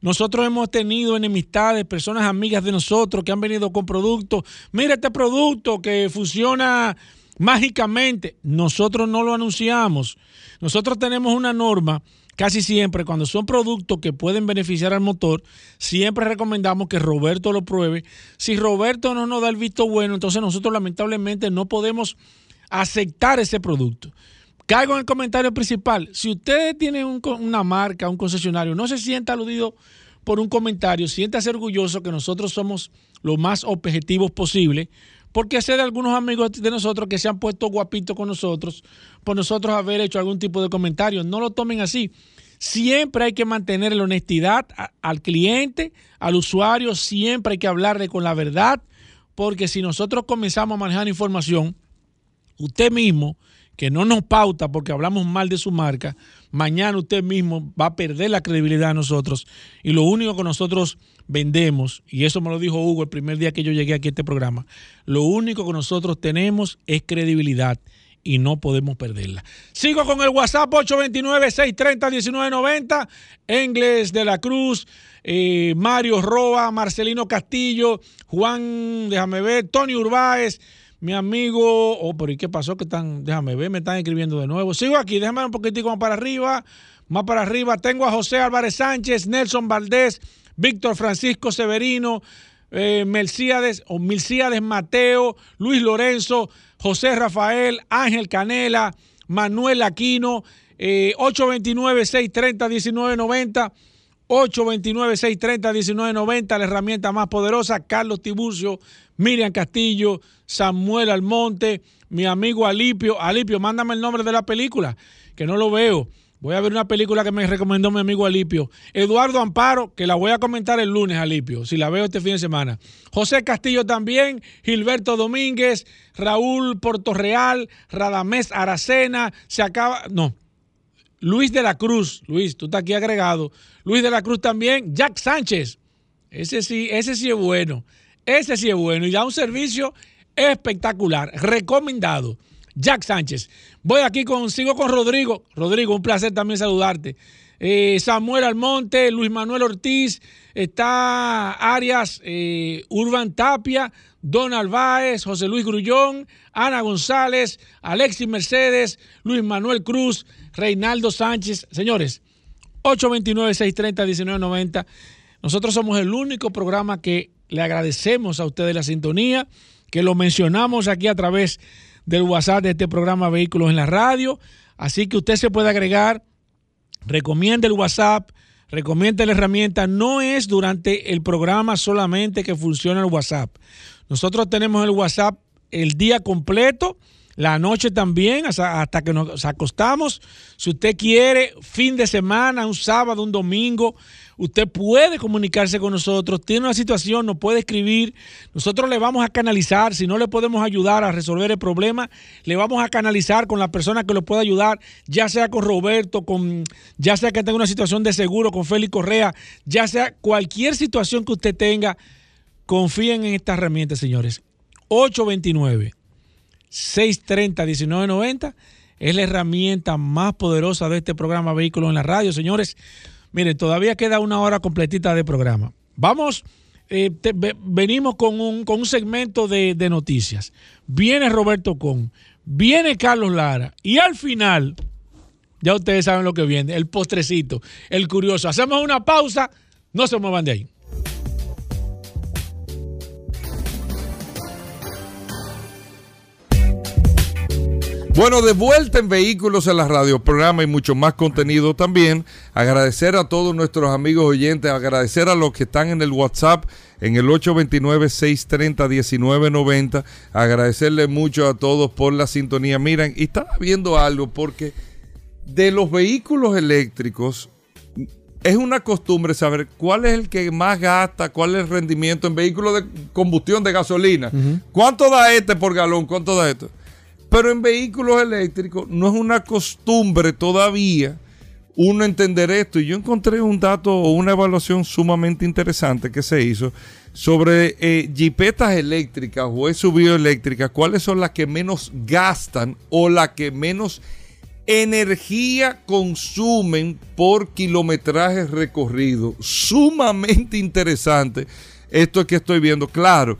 Nosotros hemos tenido enemistades, personas amigas de nosotros que han venido con productos. Mira este producto que funciona mágicamente. Nosotros no lo anunciamos. Nosotros tenemos una norma casi siempre cuando son productos que pueden beneficiar al motor, siempre recomendamos que Roberto lo pruebe. Si Roberto no nos da el visto bueno, entonces nosotros lamentablemente no podemos aceptar ese producto. Caigo en el comentario principal. Si usted tiene una marca, un concesionario, no se sienta aludido por un comentario, siéntase orgulloso que nosotros somos lo más objetivos posible, porque sé de algunos amigos de nosotros que se han puesto guapitos con nosotros por nosotros haber hecho algún tipo de comentario. No lo tomen así. Siempre hay que mantener la honestidad al cliente, al usuario, siempre hay que hablarle con la verdad, porque si nosotros comenzamos a manejar información, usted mismo, que no nos pauta porque hablamos mal de su marca, mañana usted mismo va a perder la credibilidad a nosotros. Y lo único que nosotros vendemos, y eso me lo dijo Hugo el primer día que yo llegué aquí a este programa, lo único que nosotros tenemos es credibilidad y no podemos perderla. Sigo con el WhatsApp 829-630-1990, Engles de la Cruz, eh, Mario Roa, Marcelino Castillo, Juan, déjame ver, Tony Urbáez, mi amigo, oh, pero ¿y qué pasó? Que están, déjame ver, me están escribiendo de nuevo. Sigo aquí, déjame un poquitico más para arriba, más para arriba. Tengo a José Álvarez Sánchez, Nelson Valdés, Víctor Francisco Severino, eh, o Milcíades Mateo, Luis Lorenzo, José Rafael, Ángel Canela, Manuel Aquino, 829-630-1990. 829-630-1990, la herramienta más poderosa, Carlos Tiburcio, Miriam Castillo, Samuel Almonte, mi amigo Alipio. Alipio, mándame el nombre de la película, que no lo veo. Voy a ver una película que me recomendó mi amigo Alipio. Eduardo Amparo, que la voy a comentar el lunes, Alipio, si la veo este fin de semana. José Castillo también, Gilberto Domínguez, Raúl Portorreal, Radamés Aracena, se acaba, no, Luis de la Cruz, Luis, tú estás aquí agregado. Luis de la Cruz también, Jack Sánchez. Ese sí, ese sí es bueno. Ese sí es bueno y da un servicio espectacular, recomendado. Jack Sánchez. Voy aquí con, sigo con Rodrigo. Rodrigo, un placer también saludarte. Eh, Samuel Almonte, Luis Manuel Ortiz, está Arias, eh, Urban Tapia, Donald Báez, José Luis Grullón, Ana González, Alexis Mercedes, Luis Manuel Cruz, Reinaldo Sánchez. Señores, 829-630-1990. Nosotros somos el único programa que le agradecemos a ustedes la sintonía, que lo mencionamos aquí a través del WhatsApp de este programa Vehículos en la Radio. Así que usted se puede agregar, recomiende el WhatsApp, recomiende la herramienta. No es durante el programa solamente que funciona el WhatsApp. Nosotros tenemos el WhatsApp el día completo la noche también, hasta, que nos acostamos. Si usted quiere, fin de semana, un sábado, un domingo, usted puede comunicarse con nosotros. Tiene una situación, nos puede escribir. Nosotros le vamos a canalizar. Si no le podemos ayudar a resolver el problema, le vamos a canalizar con la persona que lo pueda ayudar, ya sea con Roberto, con, ya sea que tenga una situación de seguro, con Félix Correa, ya sea cualquier situación que usted tenga. Confíen en esta herramienta, señores. 829 630-1990. Es la herramienta más poderosa de este programa Vehículos en la Radio. Señores, miren, todavía queda una hora completita de programa. Vamos, eh, venimos con un, con un segmento de, de noticias. Viene Roberto Con, viene Carlos Lara y al final, ya ustedes saben lo que viene, el postrecito, el curioso. Hacemos una pausa, no se muevan de ahí. Bueno, de vuelta en Vehículos en la Radio, programa y mucho más contenido también. Agradecer a todos nuestros amigos oyentes, agradecer a los que están en el WhatsApp en el 829-630-1990. Agradecerle mucho a todos por la sintonía. Miren, y estaba viendo algo porque de los vehículos eléctricos es una costumbre saber cuál es el que más gasta, cuál es el rendimiento en vehículos de combustión de gasolina. ¿Cuánto da este por galón? ¿Cuánto da esto? Pero en vehículos eléctricos no es una costumbre todavía uno entender esto. Y yo encontré un dato o una evaluación sumamente interesante que se hizo sobre eh, jipetas eléctricas o SUV eléctricas, cuáles son las que menos gastan o las que menos energía consumen por kilometraje recorrido. Sumamente interesante esto que estoy viendo. Claro,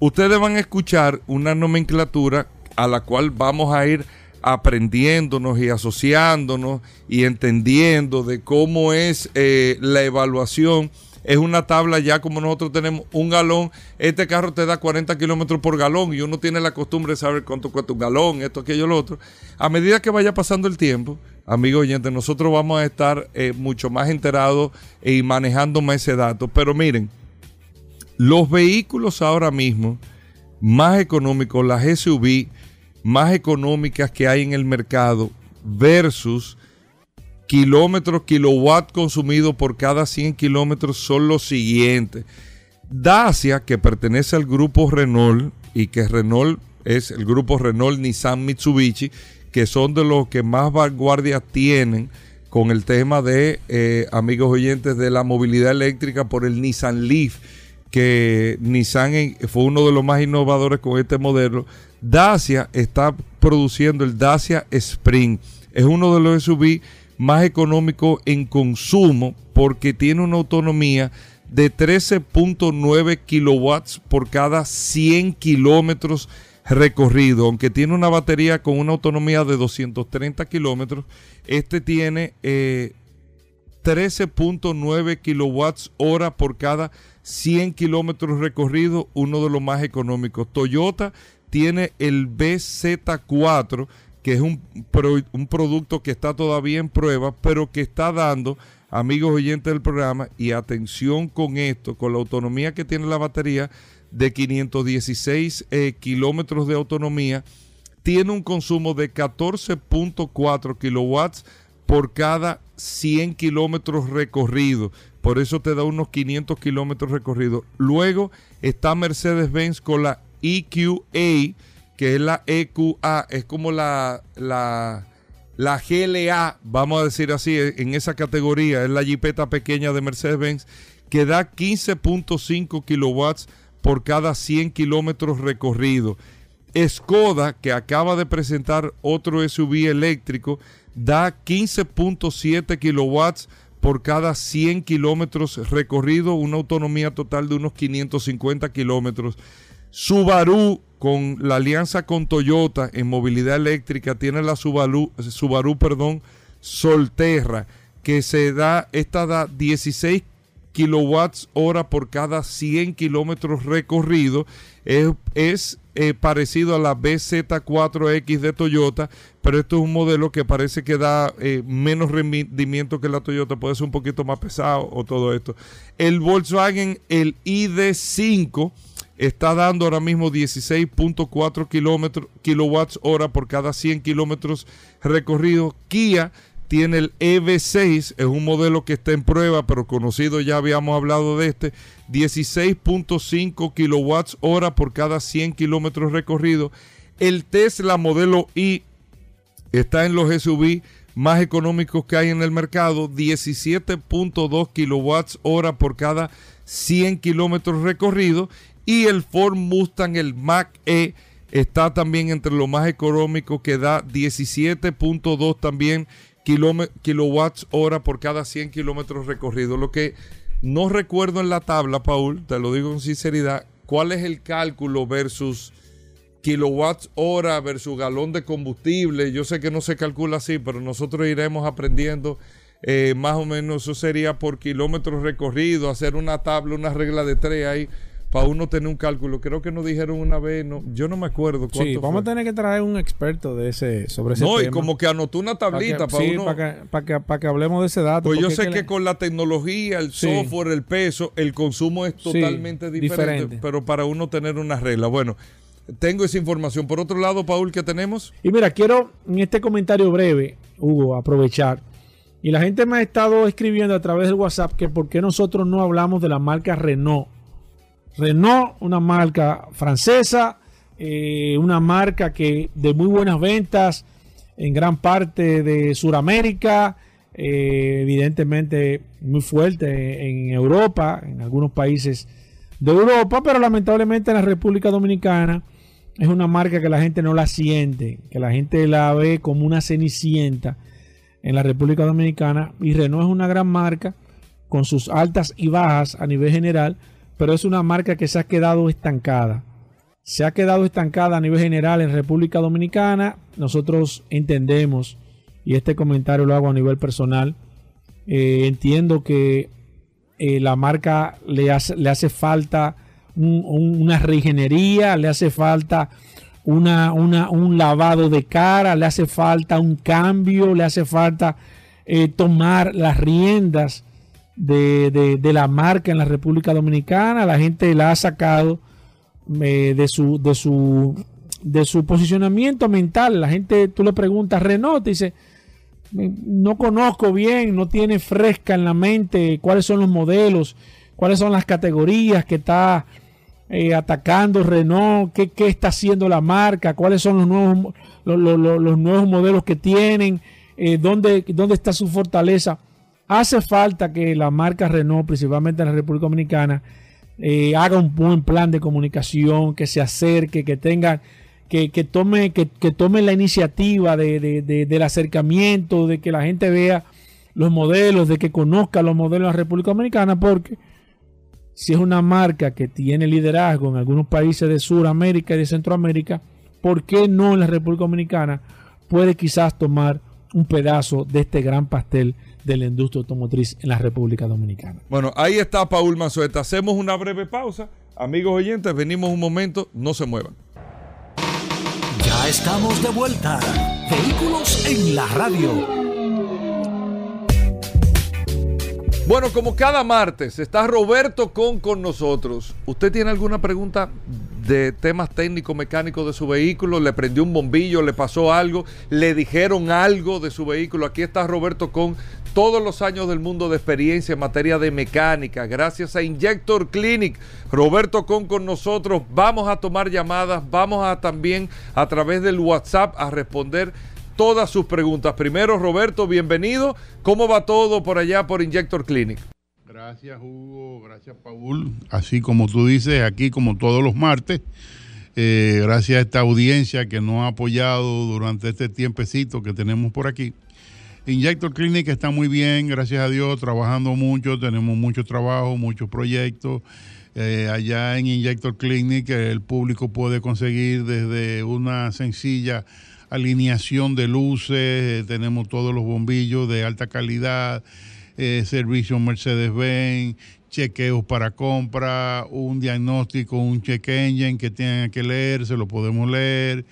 ustedes van a escuchar una nomenclatura a la cual vamos a ir aprendiéndonos y asociándonos y entendiendo de cómo es eh, la evaluación. Es una tabla ya como nosotros tenemos un galón. Este carro te da 40 kilómetros por galón y uno tiene la costumbre de saber cuánto cuesta un galón, esto, aquello, lo otro. A medida que vaya pasando el tiempo, amigos oyentes, nosotros vamos a estar eh, mucho más enterados y manejando más ese dato. Pero miren, los vehículos ahora mismo más económicos, las SUV, más económicas que hay en el mercado versus kilómetros, kilowatt consumido por cada 100 kilómetros son los siguientes. Dacia, que pertenece al grupo Renault y que Renault es el grupo Renault, Nissan, Mitsubishi, que son de los que más vanguardia tienen con el tema de, eh, amigos oyentes, de la movilidad eléctrica por el Nissan Leaf, que Nissan fue uno de los más innovadores con este modelo. Dacia está produciendo el Dacia Spring. Es uno de los SUV más económicos en consumo porque tiene una autonomía de 13.9 kilowatts por cada 100 kilómetros recorrido. Aunque tiene una batería con una autonomía de 230 kilómetros, este tiene 13.9 eh, kilowatts hora por cada 100 kilómetros recorrido, uno de los más económicos. Toyota tiene el BZ4, que es un, un producto que está todavía en prueba, pero que está dando, amigos oyentes del programa, y atención con esto, con la autonomía que tiene la batería de 516 eh, kilómetros de autonomía, tiene un consumo de 14.4 kilowatts por cada 100 kilómetros recorridos. Por eso te da unos 500 kilómetros recorridos. Luego está Mercedes-Benz con la EQA, que es la EQA, es como la, la, la GLA, vamos a decir así, en esa categoría, es la jipeta pequeña de Mercedes-Benz, que da 15.5 kilowatts por cada 100 kilómetros recorridos. Skoda, que acaba de presentar otro SUV eléctrico, da 15.7 kilowatts por cada 100 kilómetros recorridos, una autonomía total de unos 550 kilómetros. Subaru, con la alianza con Toyota en movilidad eléctrica, tiene la Subaru, Subaru perdón, Solterra, que se da, esta da 16 kilowatts hora por cada 100 kilómetros recorridos. Es, eh, parecido a la BZ4X de Toyota, pero esto es un modelo que parece que da eh, menos rendimiento que la Toyota, puede ser un poquito más pesado o todo esto. El Volkswagen, el ID5 está dando ahora mismo 16.4 kilowatts hora por cada 100 kilómetros recorridos. Kia tiene el EV6, es un modelo que está en prueba, pero conocido, ya habíamos hablado de este, 16.5 kilowatts hora por cada 100 kilómetros recorridos. El Tesla modelo I está en los SUV más económicos que hay en el mercado, 17.2 kilowatts hora por cada 100 kilómetros recorridos y el Ford Mustang, el Mac E, está también entre lo más económico que da 17.2 también kilowatts hora por cada 100 kilómetros recorridos. Lo que no recuerdo en la tabla, Paul, te lo digo con sinceridad, cuál es el cálculo versus kilowatts hora versus galón de combustible. Yo sé que no se calcula así, pero nosotros iremos aprendiendo. Eh, más o menos eso sería por kilómetros recorridos, hacer una tabla, una regla de tres ahí para uno tener un cálculo. Creo que nos dijeron una vez, no, yo no me acuerdo cuánto. Sí, vamos a tener que traer un experto de ese, sobre ese tema. No, y como que anotó una tablita para, uno. Para que, para, que, hablemos de ese dato. Pues yo sé que, con la tecnología, el software, el peso, el consumo es totalmente diferente, Pero para uno tener una regla. Bueno, tengo esa información. Por otro lado, Paul, ¿qué tenemos? Y mira, quiero en este comentario breve, Hugo, aprovechar. Y la gente me ha estado escribiendo a través del WhatsApp que por qué nosotros no hablamos de la marca Renault Renault, una marca francesa, eh, una marca que de muy buenas ventas en gran parte de Sudamérica, eh, evidentemente muy fuerte en Europa, en algunos países de Europa, pero lamentablemente en la República Dominicana es una marca que la gente no la siente, que la gente la ve como una cenicienta en la República Dominicana y Renault es una gran marca con sus altas y bajas a nivel general, pero es una marca que se ha quedado estancada. Se ha quedado estancada a nivel general en República Dominicana. Nosotros entendemos, y este comentario lo hago a nivel personal, eh, entiendo que eh, la marca le hace, le hace falta una reingeniería, le hace falta una, un lavado de cara, le hace falta un cambio, le hace falta eh, tomar las riendas de, la marca en la República Dominicana. La gente la ha sacado eh, de, su, de, su, de su posicionamiento mental. La gente, tú le preguntas, Renault, dice, no conozco bien, no tiene fresca en la mente cuáles son los modelos, cuáles son las categorías que está eh, atacando Renault, qué, qué, está haciendo la marca, cuáles son los nuevos, los, nuevos modelos que tienen, eh, dónde, dónde está su fortaleza. Hace falta que la marca Renault, principalmente en la República Dominicana, eh, haga un buen plan de comunicación, que se acerque, que tenga, que, tome, que, tome la iniciativa del acercamiento, de que la gente vea los modelos, de que conozca los modelos de la República Dominicana, porque si es una marca que tiene liderazgo en algunos países de Sudamérica y de Centroamérica, ¿por qué no en la República Dominicana puede quizás tomar un pedazo de este gran pastel de la industria automotriz en la República Dominicana. Bueno, ahí está Paul Mazueta. Hacemos una breve pausa. Amigos oyentes, venimos un momento, no se muevan. Ya estamos de vuelta. Vehículos en la radio. Bueno, como cada martes está Roberto Con con nosotros. ¿Usted tiene alguna pregunta de temas técnicos mecánicos de su vehículo, le prendió un bombillo, le pasó algo, le dijeron algo de su vehículo. Aquí está Roberto con todos los años del mundo de experiencia en materia de mecánica, gracias a Injector Clinic. Roberto con con nosotros, vamos a tomar llamadas, vamos a también a través del WhatsApp a responder todas sus preguntas. Primero, Roberto, bienvenido. ¿Cómo va todo por allá por Injector Clinic? Gracias Hugo, gracias Paul. Así como tú dices, aquí como todos los martes, eh, gracias a esta audiencia que nos ha apoyado durante este tiempecito que tenemos por aquí. Injector Clinic está muy bien, gracias a Dios, trabajando mucho, tenemos mucho trabajo, muchos proyectos. Eh, allá en Injector Clinic el público puede conseguir desde una sencilla alineación de luces, eh, tenemos todos los bombillos de alta calidad, eh, servicio Mercedes-Benz, chequeos para compra, un diagnóstico, un check engine que tengan que leer, se lo podemos leer,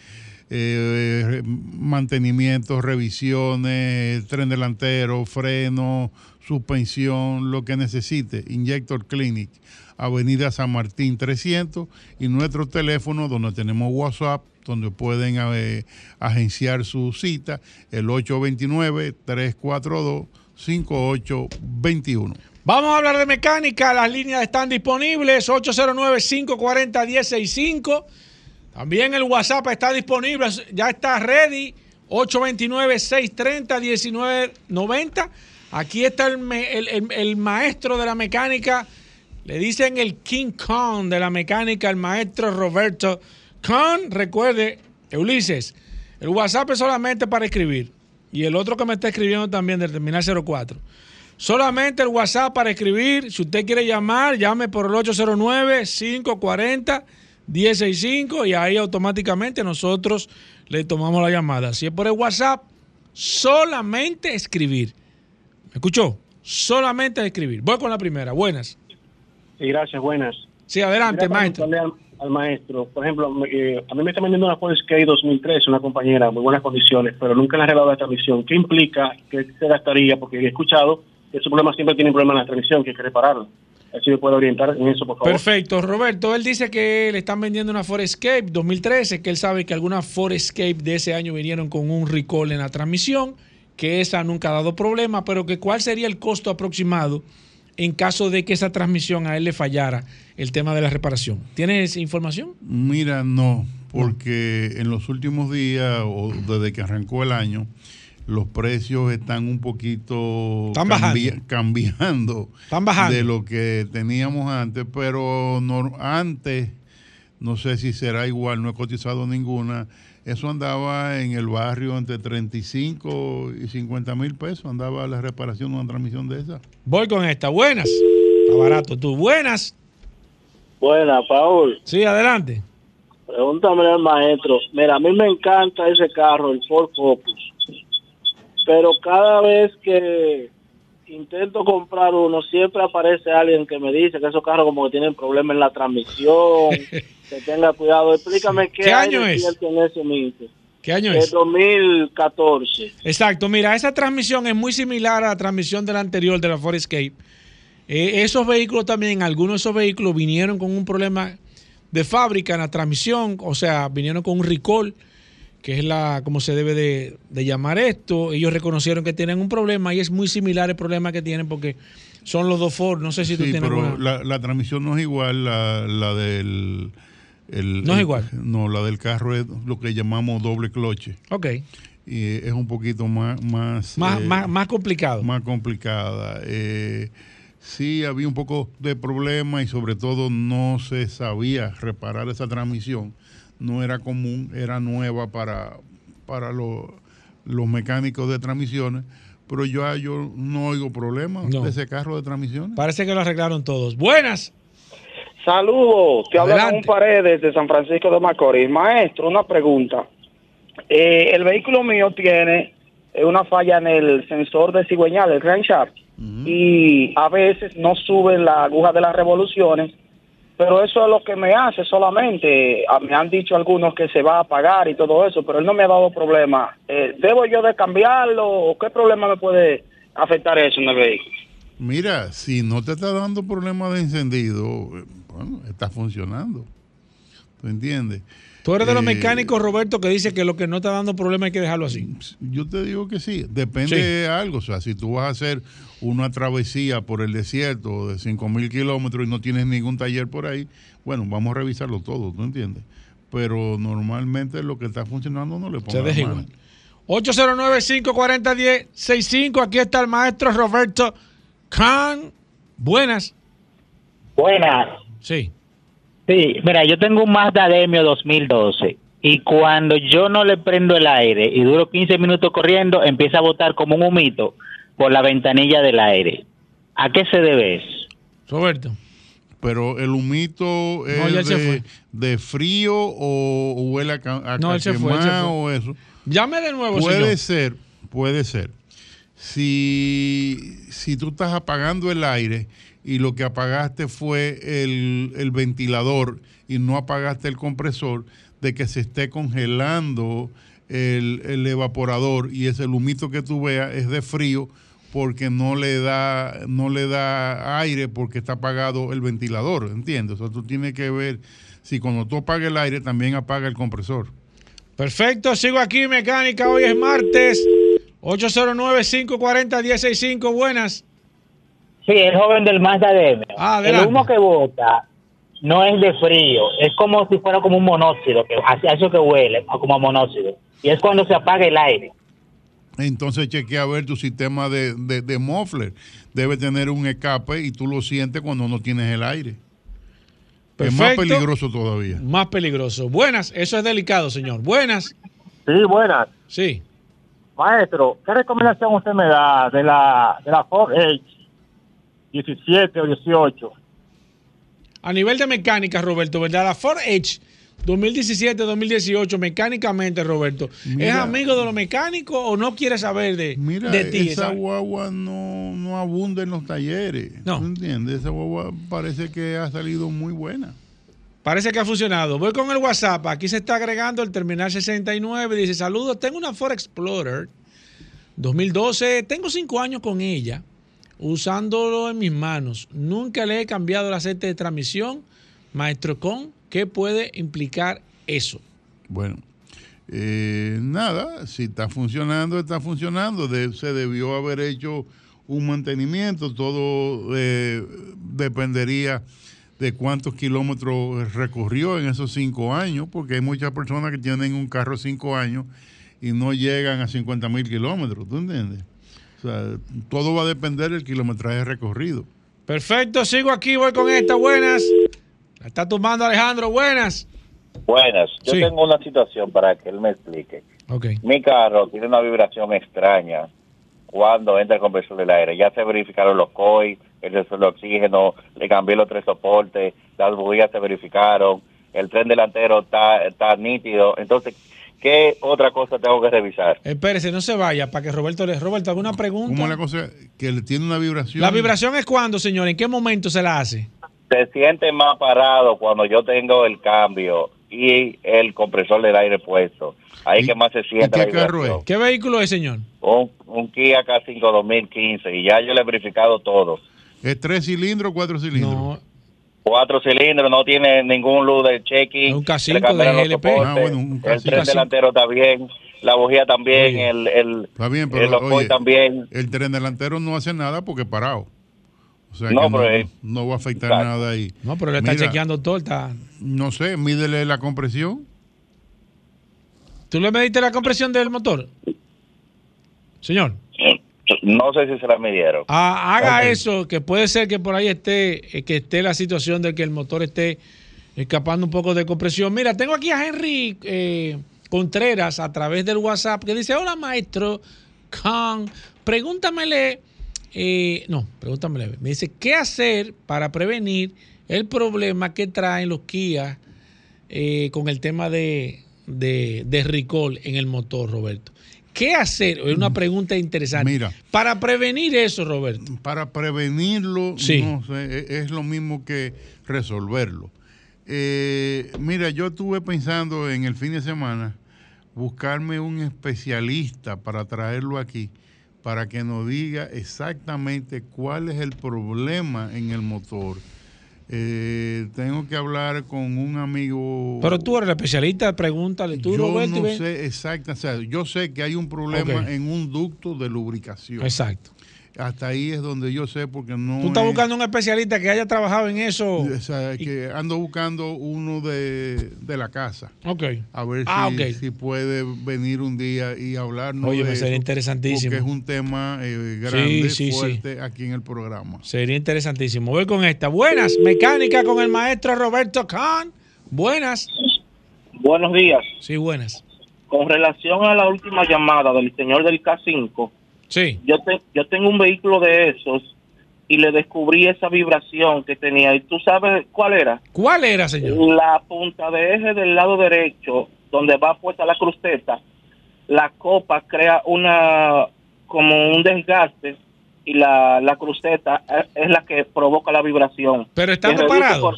eh, mantenimientos, revisiones, tren delantero, freno, suspensión, lo que necesite. Injector Clinic, Avenida San Martín 300 y nuestro teléfono donde tenemos WhatsApp donde pueden eh, agenciar su cita, el 829 342 5821. Vamos a hablar de mecánica, las líneas están disponibles, 809-540-165. También el WhatsApp está disponible, ya está ready, 829-630-1990. Aquí está el, maestro de la mecánica, le dicen el King Kong de la mecánica, el maestro Roberto Con, recuerde, Ulises, el WhatsApp es solamente para escribir. Y el otro que me está escribiendo también del terminal 04. Solamente el WhatsApp para escribir. Si usted quiere llamar, llame por el 809-540-165 y ahí automáticamente nosotros le tomamos la llamada. Si es por el WhatsApp, solamente escribir. ¿Me escuchó? Solamente escribir. Voy con la primera. Buenas. Sí, gracias, buenas. Sí, adelante, maestro. Al, maestro, por ejemplo, eh, a mí me está vendiendo una Ford Escape 2003, una compañera, muy buenas condiciones, pero nunca le ha arreglado la transmisión. ¿Qué implica? ¿Qué se gastaría? Porque he escuchado que ese problema siempre tiene problema en la transmisión, que hay que repararlo. Así me puede orientar en eso, por favor. Perfecto, Roberto. Él dice que le están vendiendo una Ford Escape 2013, que él sabe que algunas Ford Escape de ese año vinieron con un recall en la transmisión, que esa nunca ha dado problema, pero que cuál sería el costo aproximado en caso de que esa transmisión a él le fallara el tema de la reparación. ¿Tienes información? Mira, no, porque en los últimos días o desde que arrancó el año, los precios están un poquito cambiando de lo que teníamos antes, pero no, antes, no sé si será igual, no he cotizado ninguna, eso andaba en el barrio entre 35 y 50 mil pesos, andaba la reparación de una transmisión de esa. Voy con esta, buenas. Está barato, tú, buenas. Buenas, Paul. Sí, adelante. Pregúntame al maestro. Mira, a mí me encanta ese carro, el Ford Focus pero cada vez que intento comprar uno, siempre aparece alguien que me dice que esos carros como que tienen problemas en la transmisión, que tenga cuidado. Explícame qué, año es. ¿Qué año es? 2014. Exacto, mira, esa transmisión es muy similar a la transmisión de la anterior de la Ford Escape. Eh, esos vehículos también, algunos de esos vehículos vinieron con un problema de fábrica en la transmisión, o sea, vinieron con un recall que es la como se debe de, llamar esto. Ellos reconocieron que tienen un problema y es muy similar el problema que tienen porque son los dos Ford. No sé si tú tienes pero la, transmisión no es igual, la, la del... no es igual. No, la del carro es lo que llamamos doble cloche. Ok. Y es un poquito más... Más, más, eh, más, complicado. Más complicada. Eh, sí, había un poco de problema y sobre todo no se sabía reparar esa transmisión no era común, era nueva para, para los mecánicos de transmisiones, pero yo, yo no oigo problemas de ese carro de transmisiones. Parece que lo arreglaron todos. Buenas. Saludos, te habla un Paredes de San Francisco de Macorís. Maestro, una pregunta. Eh, el vehículo mío tiene una falla en el sensor de cigüeñal, el crankshaft, y a veces no sube la aguja de las revoluciones pero eso es lo que me hace solamente. Ah, me han dicho algunos que se va a pagar y todo eso, pero él no me ha dado problema. Eh, ¿Debo yo de cambiarlo o qué problema me puede afectar eso en el vehículo? Mira, si no te está dando problema de encendido, eh, bueno, está funcionando. ¿Tú entiendes? Tú eres de los eh, mecánicos, Roberto, que dice que lo que no está dando problema hay que dejarlo así. Yo te digo que sí, depende de algo. O sea, si tú vas a hacer una travesía por el desierto de 5.000 kilómetros y no tienes ningún taller por ahí, bueno, vamos a revisarlo todo, ¿tú entiendes? Pero normalmente lo que está funcionando no le pongas Se 809-540-1065, aquí está el maestro Roberto Khan. Buenas. Buenas. Sí. Sí, mira, yo tengo un Mazda Demio 2012 y cuando yo no le prendo el aire y duro 15 minutos corriendo, empieza a botar como un humito por la ventanilla del aire. ¿A qué se debe eso? Roberto. Pero el humito es de, frío o huele a, a no, o eso. Llame de nuevo, Puede ser, puede ser. Si, si tú estás apagando el aire y lo que apagaste fue el, el ventilador y no apagaste el compresor, de que se esté congelando el, el, evaporador y ese humito que tú veas es de frío porque no le da no le da aire porque está apagado el ventilador, ¿entiendes? O sea, tú tienes que ver si cuando tú apagas el aire también apaga el compresor. Perfecto, sigo aquí mecánica, hoy es martes 809-540-165, buenas. Sí, el joven del Mazda DM. Ah, el humo que bota no es de frío, es como si fuera como un monóxido, que hace eso que huele, como a monóxido. Y es cuando se apaga el aire. Entonces chequea a ver tu sistema de, de, de muffler. Debe tener un escape y tú lo sientes cuando no tienes el aire. Es más peligroso todavía. Más peligroso. Buenas, eso es delicado, señor. Buenas. Sí, buenas. Sí. Maestro, ¿qué recomendación usted me da de la, de la Ford Edge 17 o 18? A nivel de mecánica, Roberto, ¿verdad? La Ford Edge 2017-2018, mecánicamente, Roberto, ¿es amigo de los mecánicos o no quiere saber de, mira, de ti? Esa guagua no, no abunda en los talleres. No. entiendes? Esa guagua parece que ha salido muy buena. Parece que ha funcionado. Voy con el WhatsApp. Aquí se está agregando el terminal 69. Dice: Saludos, tengo una Ford Explorer 2012. Tengo cinco años con ella, usándolo en mis manos. Nunca le he cambiado el aceite de transmisión. Maestro Con, ¿qué puede implicar eso? Bueno, eh, nada, si está funcionando, está funcionando. se debió haber hecho un mantenimiento. Todo eh, dependería de cuántos kilómetros recorrió en esos cinco años, porque hay muchas personas que tienen un carro cinco años y no llegan a 50 mil kilómetros, ¿tú entiendes? O sea, todo va a depender del kilometraje recorrido. Perfecto, sigo aquí, voy con esta, buenas. La está tomando Alejandro, buenas. Buenas, yo tengo una situación para que él me explique. Mi carro tiene una vibración extraña cuando entra el compresor del aire. Ya se verificaron los COI, el sensor de oxígeno, le cambié los tres soportes, las bujías se verificaron, el tren delantero está, está nítido. Entonces, ¿qué otra cosa tengo que revisar? Espérese, no se vaya, para que Roberto le... Roberto, ¿alguna pregunta? ¿Cómo es la cosa? Que le tiene una vibración. ¿La vibración es cuándo, señor? ¿En qué momento se la hace? Se siente más parado cuando yo tengo el cambio y el compresor del aire puesto. Ahí que más se siente. qué carro es? ¿Qué vehículo es, señor? Un, un Kia K5 2015 y ya yo le he verificado todo. ¿Es tres cilindros o cuatro cilindros? No. Cuatro cilindros, no tiene ningún luz de checking. Un K5 de GLP. Ah, bueno, un el tren delantero está bien, la bujía también, el, el, está bien, pero, oye, también. El tren delantero no hace nada porque parado. O sea no, que no, no, va a afectar nada ahí. No, pero le está chequeando todo. Está... No sé, mídele la compresión. ¿Tú le mediste la compresión del motor? Señor. No sé si se la midieron. Ah, haga eso, que puede ser que por ahí esté, eh, que esté la situación de que el motor esté escapando un poco de compresión. Mira, tengo aquí a Henry eh, Contreras a través del WhatsApp que dice, hola maestro, Khan, pregúntamele, eh, no, pregúntamele, me dice, ¿qué hacer para prevenir el problema que traen los Kia con el tema de, de, de recall en el motor, Roberto? ¿Qué hacer? Es una pregunta interesante. Mira, para prevenir eso, Roberto. Para prevenirlo, no sé, e, es lo mismo que resolverlo. Eh, mira, yo estuve pensando en el fin de semana buscarme un especialista para traerlo aquí, para que nos diga exactamente cuál es el problema en el motor eh, tengo que hablar con un amigo. Pero tú eres el especialista, pregúntale tú, yo no sé exacto, o sea, yo sé que hay un problema en un ducto de lubricación. Exacto. Hasta ahí es donde yo sé porque no. Tú estás buscando un especialista que haya trabajado en eso. O sea, que ando buscando uno de, la casa. Ok. A ver ah, si, puede venir un día y hablarnos. Oye, sería interesantísimo. Porque es un tema eh, grande, fuerte aquí en el programa. Sería interesantísimo. Voy con esta. Buenas, mecánica con el maestro Roberto Kahn. Buenas. Buenos días. Sí, buenas. Con relación a la última llamada del señor del K5 Sí. Yo, yo tengo un vehículo de esos y le descubrí esa vibración que tenía. ¿Y tú sabes cuál era? ¿Cuál era, señor? La punta de eje del lado derecho, donde va puesta la cruceta, la copa crea una como un desgaste y la, la cruceta es la que provoca la vibración. Pero estando parado.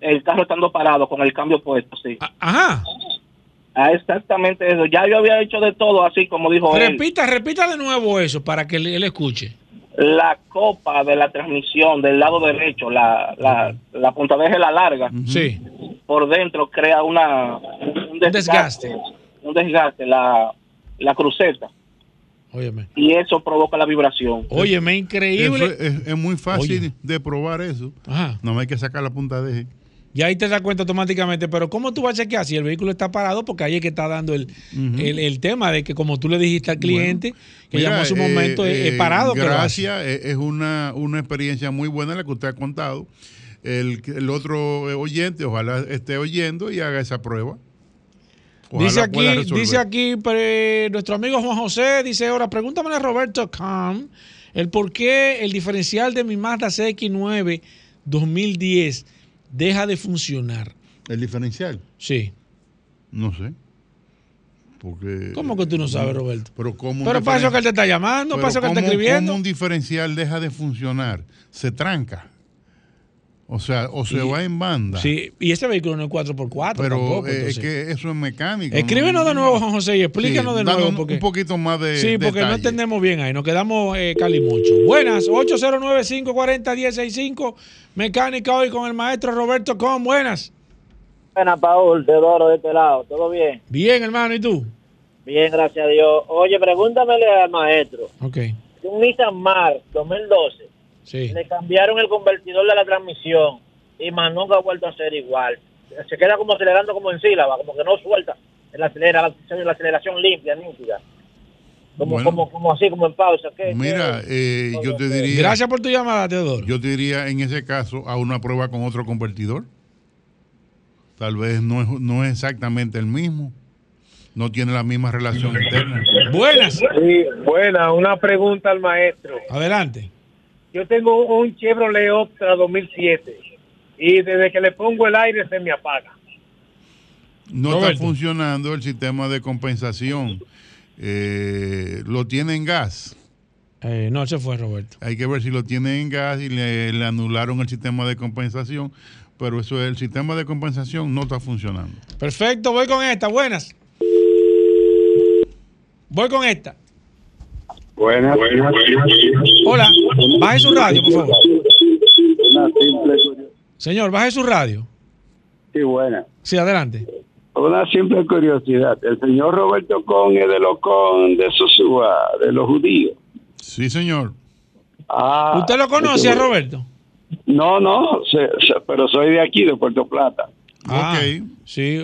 el carro estando parado con el cambio puesto, sí. Ajá. Ah, exactamente eso. Ya yo había hecho de todo así como dijo repita, él. Repita de nuevo eso para que él, escuche. La copa de la transmisión del lado derecho, la, la, la punta de eje la larga. Sí. Por dentro crea una un desgaste. Un desgaste, la, la cruceta. Óyeme. Y eso provoca la vibración. Óyeme, increíble. es, muy fácil de probar eso. Ajá. No hay que sacar la punta de eje. Y ahí te das cuenta automáticamente, pero ¿cómo tú vas a chequear si el vehículo está parado? Porque ahí es que está dando el, el, tema de que como tú le dijiste al cliente, que llamó a su momento, es, eh, parado. Gracias, es una, una experiencia muy buena la que usted ha contado. el, otro oyente ojalá esté oyendo y haga esa prueba. dice aquí, dice aquí nuestro amigo Juan José, dice ahora, pregúntame a Roberto Kahn el por qué el diferencial de mi Mazda CX9 2010 deja de funcionar. ¿El diferencial? Sí. No sé. Porque, ¿Cómo que tú no sabes, Roberto? Pero, ¿cómo pero para eso que él te está llamando, para eso que él está escribiendo. ¿Cómo un diferencial deja de funcionar? Se tranca. O sea, o se va en banda. Sí, y ese vehículo no es 4x4 Pero tampoco, es que eso es mecánico. Escríbenos de nuevo, Juan José, y explícanos de nuevo. Un, poquito más de Sí, porque no entendemos bien ahí. Nos quedamos eh, calimucho. Buenas, 809-540-165. Mecánica hoy con el maestro Roberto Con. Buenas. Buenas, Paul, Teodoro de este lado. ¿Todo bien? Bien, hermano. ¿Y tú? Bien, gracias a Dios. Oye, pregúntamele al maestro. Ok. Un Nissan Mar 2012 le cambiaron el convertidor de la transmisión y más nunca ha vuelto a ser igual. Se queda como acelerando como en sílaba, como que no suelta el acelera, la, aceleración limpia, nítida. Como, como, como así, como en pausa. mira, eh, yo te diría... Gracias por tu llamada, Teodoro. Yo te diría, en ese caso, a una prueba con otro convertidor. Tal vez no es, no es exactamente el mismo. No tiene la misma relación interna. Buenas. Sí, buena. Una pregunta al maestro. Adelante. Yo tengo un Chevrolet Optra 2007 y desde que le pongo el aire se me apaga. No está funcionando el sistema de compensación. Eh, ¿Lo tiene en gas? Eh, no, se fue Roberto. Hay que ver si lo tiene en gas y le, le, anularon el sistema de compensación, pero eso el sistema de compensación no está funcionando. Perfecto, voy con esta, buenas. Voy con esta. Buenas. Buenas. Hola, baje su radio, por favor. Señor, baje su radio. Sí, buena. Sí, adelante. Una simple curiosidad. El señor Roberto Con es de los Con de Sosúa, de los judíos. Sí, señor. Ah, ¿Usted lo conoce a Roberto? No, no, pero soy de aquí, de Puerto Plata. Ah, ok. Sí.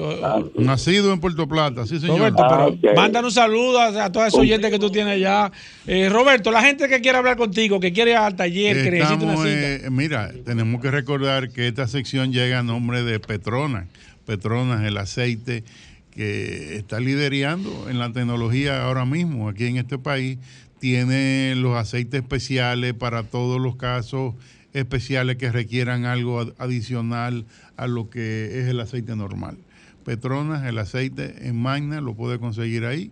Nacido en Puerto Plata, sí, señor. Roberto, pero ah, mándanos un saludo a, todos esos oyentes que tú tienes allá. Eh, Roberto, la gente que quiere hablar contigo, que quiere ir al taller, que necesita una cita. mira, tenemos que recordar que esta sección llega a nombre de Petronas. Petronas, el aceite que está liderando en la tecnología ahora mismo aquí en este país. Tiene los aceites especiales para todos los casos especiales que requieran algo adicional a lo que es el aceite normal. Petronas, el aceite en Magna, lo puede conseguir ahí.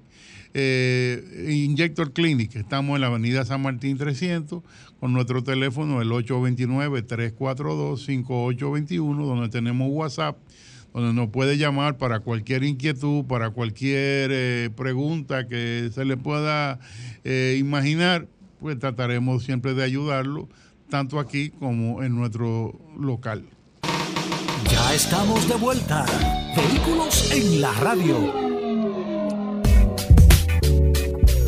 Eh, Injector Clinic, estamos en la avenida San Martín 300 con nuestro teléfono el 829-342-5821, donde tenemos WhatsApp, donde nos puede llamar para cualquier inquietud, para cualquier eh, pregunta que se le pueda eh, imaginar, pues trataremos siempre de ayudarlo tanto aquí como en nuestro local. Estamos de vuelta. Vehículos en la radio.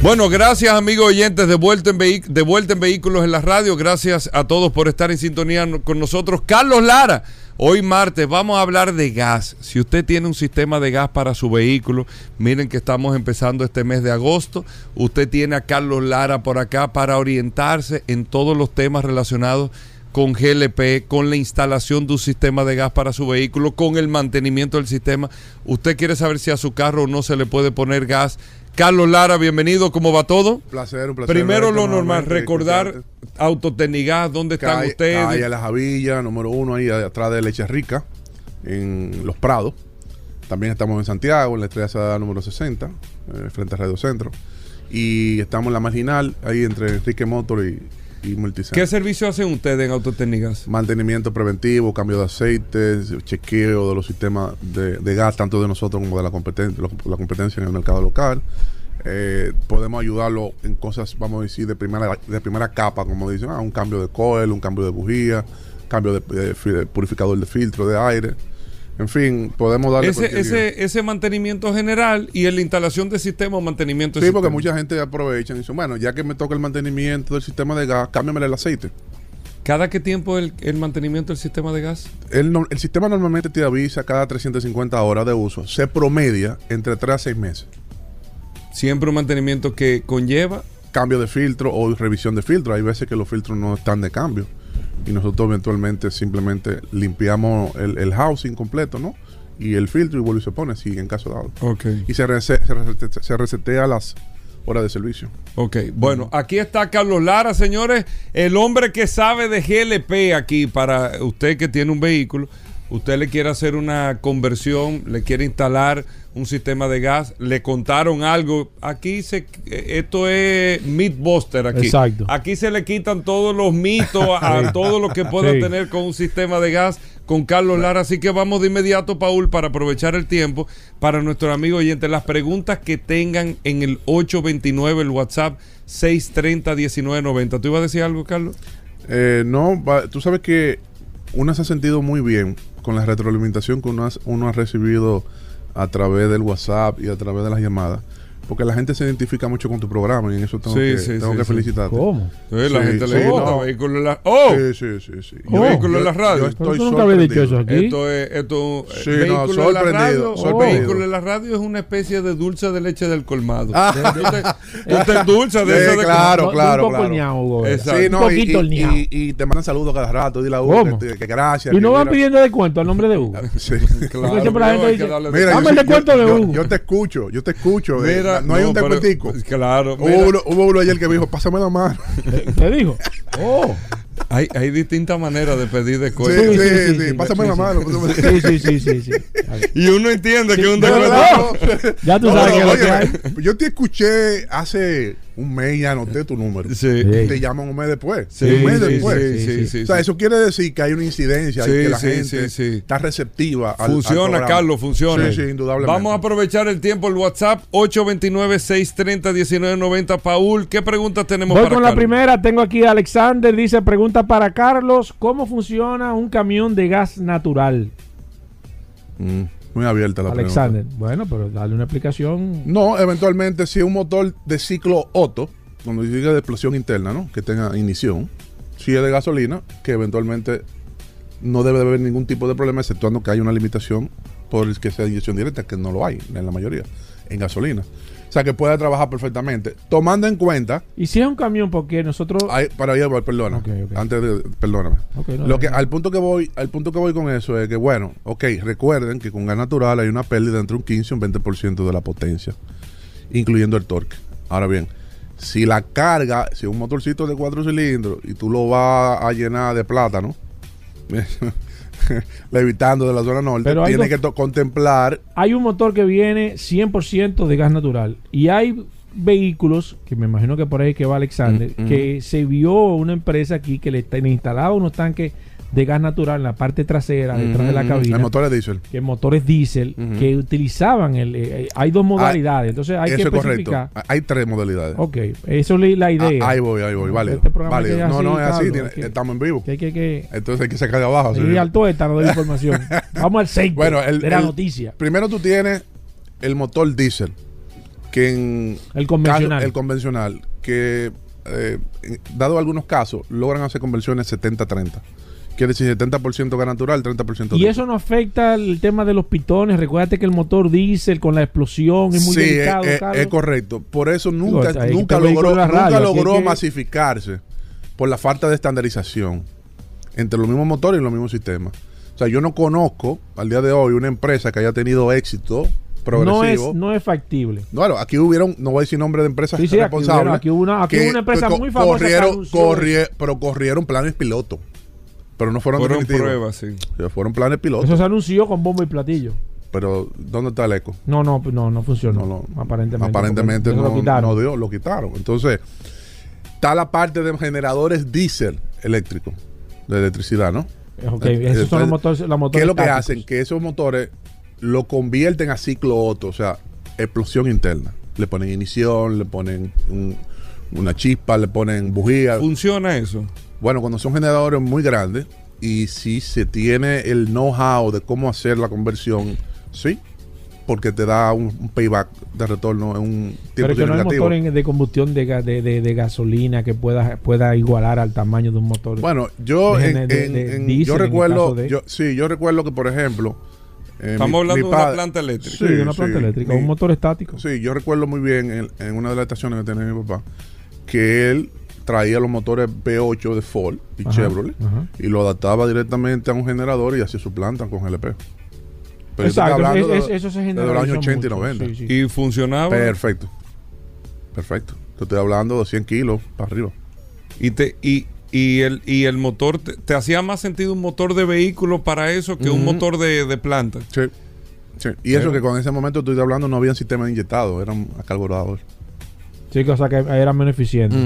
Bueno, gracias amigos oyentes de vuelta, en de vuelta en Vehículos en la Radio. Gracias a todos por estar en sintonía con nosotros. Carlos Lara Hoy martes vamos a hablar de gas. Si usted tiene un sistema de gas para su vehículo, miren que estamos empezando este mes de agosto. Usted tiene a Carlos Lara por acá para orientarse en todos los temas relacionados con GLP, con la instalación de un sistema de gas para su vehículo, con el mantenimiento del sistema. Usted quiere saber si a su carro no se le puede poner gas Carlos Lara, bienvenido, ¿cómo va todo? Un placer, un placer. Primero lo normal, recordar Autotecnigas, ¿dónde están ustedes? Ahí a La Javilla, número uno, ahí atrás de Leche Rica, en Los Prados. También estamos en Santiago, en la estrella número 60, eh, frente a Radio Centro. Y estamos en la marginal, ahí entre Enrique Motor y, y ¿Qué servicio hacen ustedes en Autotecnigas? Mantenimiento preventivo, cambio de aceites, chequeo de los sistemas de, gas, tanto de nosotros como de la competencia, la competencia en el mercado local. Eh, podemos ayudarlo en cosas, vamos a decir, de primera, de primera capa, como dicen, ah, un cambio de coil, un cambio de bujía, cambio de purificador de filtro de aire. En fin, podemos darle ese, ese, ese, mantenimiento general y en la instalación de sistema o mantenimiento Sí, porque mucha gente aprovecha y dice, bueno, ya que me toca el mantenimiento del sistema de gas, cámbiame el aceite. ¿Cada qué tiempo el, el mantenimiento del sistema de gas? El, el, sistema normalmente te avisa cada 350 horas de uso. Se promedia entre 3 a 6 meses. Siempre un mantenimiento que conlleva cambio de filtro o revisión de filtro. Hay veces que los filtros no están de cambio y nosotros eventualmente simplemente limpiamos el, housing completo, ¿no? Y el filtro y vuelve y se pone, si en caso dado. Ok. Y se, se, resetea las horas de servicio. Ok, bueno, aquí está Carlos Lara, señores, el hombre que sabe de GLP aquí para usted que tiene un vehículo usted le quiere hacer una conversión, le quiere instalar un sistema de gas, le contaron algo, aquí se esto es Mythbuster aquí. Exacto. Aquí se le quitan todos los mitos a todo lo que pueda tener con un sistema de gas con Carlos Lara, así que vamos de inmediato Paul para aprovechar el tiempo para nuestro amigo oyente las preguntas que tengan en el 829 el WhatsApp 630 1990. ¿Tú ibas a decir algo, Carlos? Eh, no, tú sabes que uno se ha sentido muy bien con la retroalimentación que uno ha, recibido a través del WhatsApp y a través de las llamadas porque la gente se identifica mucho con tu programa y en eso tengo que, sí, tengo que felicitarte. ¿Cómo? la gente le gusta vehículos en la ¡Oh! Sí, sí, sí. sí. Vehículos en la radio. Yo estoy sorprendido. Eso aquí? Esto es esto, sí, vehículos no, en la radio. Oh. Vehículos en la radio es una especie de dulce de leche del colmado. Ah. Tú te endulzas de eso de Claro, claro, claro. Sí, no, y, y, te mandan saludos cada rato, dile a Hugo que, que, gracias. Y no van pidiendo descuento al nombre de Hugo. Sí, claro. Siempre la gente dice, dame el descuento de Hugo. Yo te escucho, yo te escucho. Mira, no, hay un descuentico. Claro. Hubo uno, hubo uno, ayer que me dijo, pásame la mano. ¿Te dijo? Oh. Hay, hay distintas maneras de pedir descuento. Sí, sí, sí, sí, Pásame la mano. Sí, sí, sí, sí, sí. Y uno entiende que un descuento. Ya tú sabes que lo que hay. Yo te escuché hace un mes y anoté tu número. Sí. Te llaman un mes después. Sí, un mes después. Sí, sí, o sea, eso quiere decir que hay una incidencia y que la gente está receptiva. Al, funciona, Carlos, funciona. Sí, sí, indudablemente. Vamos a aprovechar el tiempo, el WhatsApp 829-630-1990. Paul, ¿qué preguntas tenemos Voy para con la primera. Tengo aquí a Alexander. Dice, pregunta para Carlos, ¿cómo funciona un camión de gas natural? Mm. Muy abierta la Alexander. Bueno, pero dale una explicación. No, eventualmente, si es un motor de ciclo Otto, cuando diga de explosión interna, ¿no? Que tenga ignición, si es de gasolina, que eventualmente no debe de haber ningún tipo de problema, exceptuando que hay una limitación por el que sea inyección directa, que no lo hay en la mayoría, en gasolina sea, que pueda trabajar perfectamente. Tomando en cuenta. ¿Y si es un camión? Porque nosotros. para allá perdona. Antes de. Perdóname. Lo que, al, punto que voy, al punto que voy con eso es que, bueno, ok, recuerden que con gas natural hay una pérdida entre un 15 y un 20% de la potencia, incluyendo el torque. Ahora bien, si la carga, si un motorcito de cuatro cilindros y tú lo vas a llenar de plátano, levitando de la zona norte, Pero tiene que contemplar. Hay un motor que viene 100% de gas natural y hay vehículos, que me imagino que por ahí que va Alexander, mm, mm. que se vio una empresa aquí que le, le instalaba unos tanques de gas natural en la parte trasera, detrás de la cabina. El motor diésel. Que motores diésel que utilizaban el. Eh, eh, hay dos ah, modalidades, entonces hay que especificar. Correcto. Hay tres modalidades. Ok, eso es la idea. Ah, ahí voy, ahí voy, vale. Este vale. No, no es así, estamos en vivo. Que, que, que, entonces hay que sacar de abajo. Y al tueta no doy información. Vamos al 6 bueno, el, de la noticia. Primero tú tienes el motor diésel, que en. El convencional. el convencional, que. Eh, dado algunos casos, logran hacer conversiones 70-30. Quiere decir 70% gas natural, 30% Y eso no afecta el tema de los pitones. Recuérdate que el motor diésel con la explosión es muy sí, delicado. Es, es, correcto. Por eso nunca, nunca logró, nunca logró masificarse por la falta de estandarización entre los mismos motores y los mismos sistemas. O sea, yo no conozco al día de hoy una empresa que haya tenido éxito progresivo. No es, no es factible. Bueno, aquí hubieron, no voy a decir nombre de empresas responsables. Aquí, hubo una, aquí hubo una empresa muy famosa. Corrieron, pero corrieron planes piloto. Pero no fueron, fueron pruebas, sí. Fueron planes pilotos. Eso se anunció con bombo y platillo. Pero, ¿dónde está el eco? No, no, no, no funcionó. aparentemente. Aparentemente no, lo quitaron. no dio, lo quitaron. Entonces, está la parte de generadores diésel eléctricos, de electricidad, ¿no? Eh, esos son los motores, los motores ¿Qué es lo que hacen? Que esos motores lo convierten a ciclo Otto, o sea, explosión interna. Le ponen ignición, le ponen una chispa, le ponen bujía. ¿Funciona eso? Bueno, cuando son generadores muy grandes y si se tiene el know-how de cómo hacer la conversión, sí, porque te da un, payback de retorno en un tiempo Pero que no hay motor de combustión de, de, gasolina que pueda, pueda igualar al tamaño de un motor. Bueno, yo, yo recuerdo, yo, sí, yo recuerdo que, por ejemplo, eh, Estamos hablando de una planta eléctrica. Sí, de una planta eléctrica, un motor estático. Sí, yo recuerdo muy bien en, en, una de las estaciones que tenía mi papá que él traía los motores V8 de Ford y Chevrolet y lo adaptaba directamente a un generador y hacía su planta con GLP. Pero Exacto, eso se generó. De los años 80 y 90. Y funcionaba. Perfecto. Perfecto. Te estoy hablando de 100 kilos para arriba. Y, te, y, y, el, y el motor, te, hacía más sentido un motor de vehículo para eso que un motor de, planta. Sí. sí. Y eso que con ese momento estoy hablando no había sistema inyectado, eran carburadores. Sí, o sea que eran menos eficientes.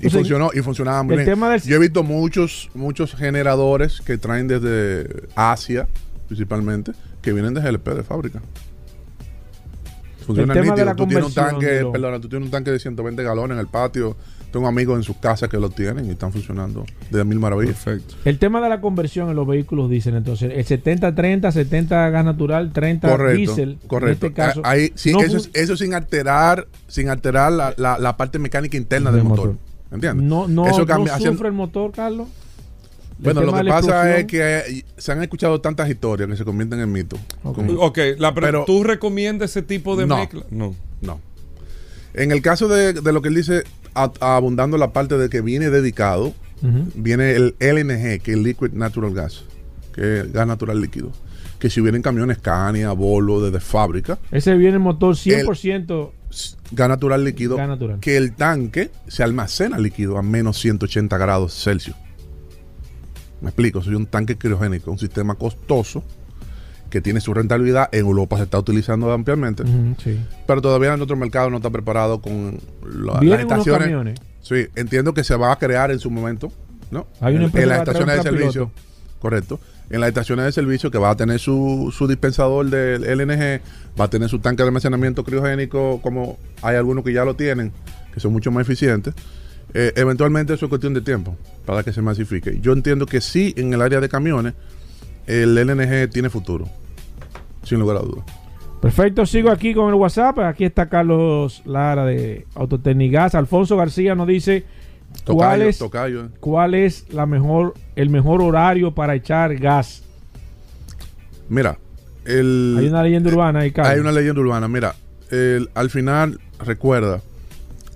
Y funcionó, y funcionaba muy bien. Yo he visto muchos, muchos generadores que traen desde Asia, principalmente, que vienen de GLP de fábrica. Funciona nítido. Tú tienes un tanque, perdona, tú tienes un tanque de 120 galones en el patio. Tengo amigos en sus casas que lo tienen y están funcionando de mil maravillas. Perfecto. El tema de la conversión en los vehículos dicen entonces, el 70-30, 70 gas natural, 30 diésel. Correcto. En este caso, Ahí, sí, eso, eso, sin alterar, sin alterar la, la, parte mecánica interna del, motor. ¿Entiendes? No, no, eso cambia, no sufre el motor, Carlos. Bueno, lo que pasa es que se han escuchado tantas historias que se convierten en mitos. Ok, pero, ¿tú recomiendas ese tipo de mezcla? No. No. En el caso de, lo que él dice, abundando la parte de que viene dedicado, viene el LNG, que es Liquid Natural Gas, que es gas natural líquido. Que si vienen camiones Scania, Bolo, desde fábrica. Ese viene el motor 100%. gas natural líquido. Gas natural. Que el tanque se almacena líquido a menos 180 grados Celsius. Me explico, soy un tanque criogénico, un sistema costoso que tiene su rentabilidad. En Europa se está utilizando ampliamente. Pero todavía en otro mercado no está preparado con las estaciones. Sí, entiendo que se va a crear en su momento, ¿no? Hay una en, las estaciones de servicio. Correcto. En las estaciones de servicio que va a tener su, su dispensador del LNG, va a tener su tanque de almacenamiento criogénico, como hay algunos que ya lo tienen, que son mucho más eficientes. Eh, eventualmente eso es cuestión de tiempo para que se masifique. Yo entiendo que sí, en el área de camiones, el LNG tiene futuro, sin lugar a dudas. Perfecto, sigo aquí con el WhatsApp. Aquí está Carlos Lara de Autotecnigas. Alfonso García nos dice cuál es, eh. cuál es la mejor, el mejor horario para echar gas. Mira, el, hay una leyenda urbana ahí, Hay una leyenda urbana. Mira, al final recuerda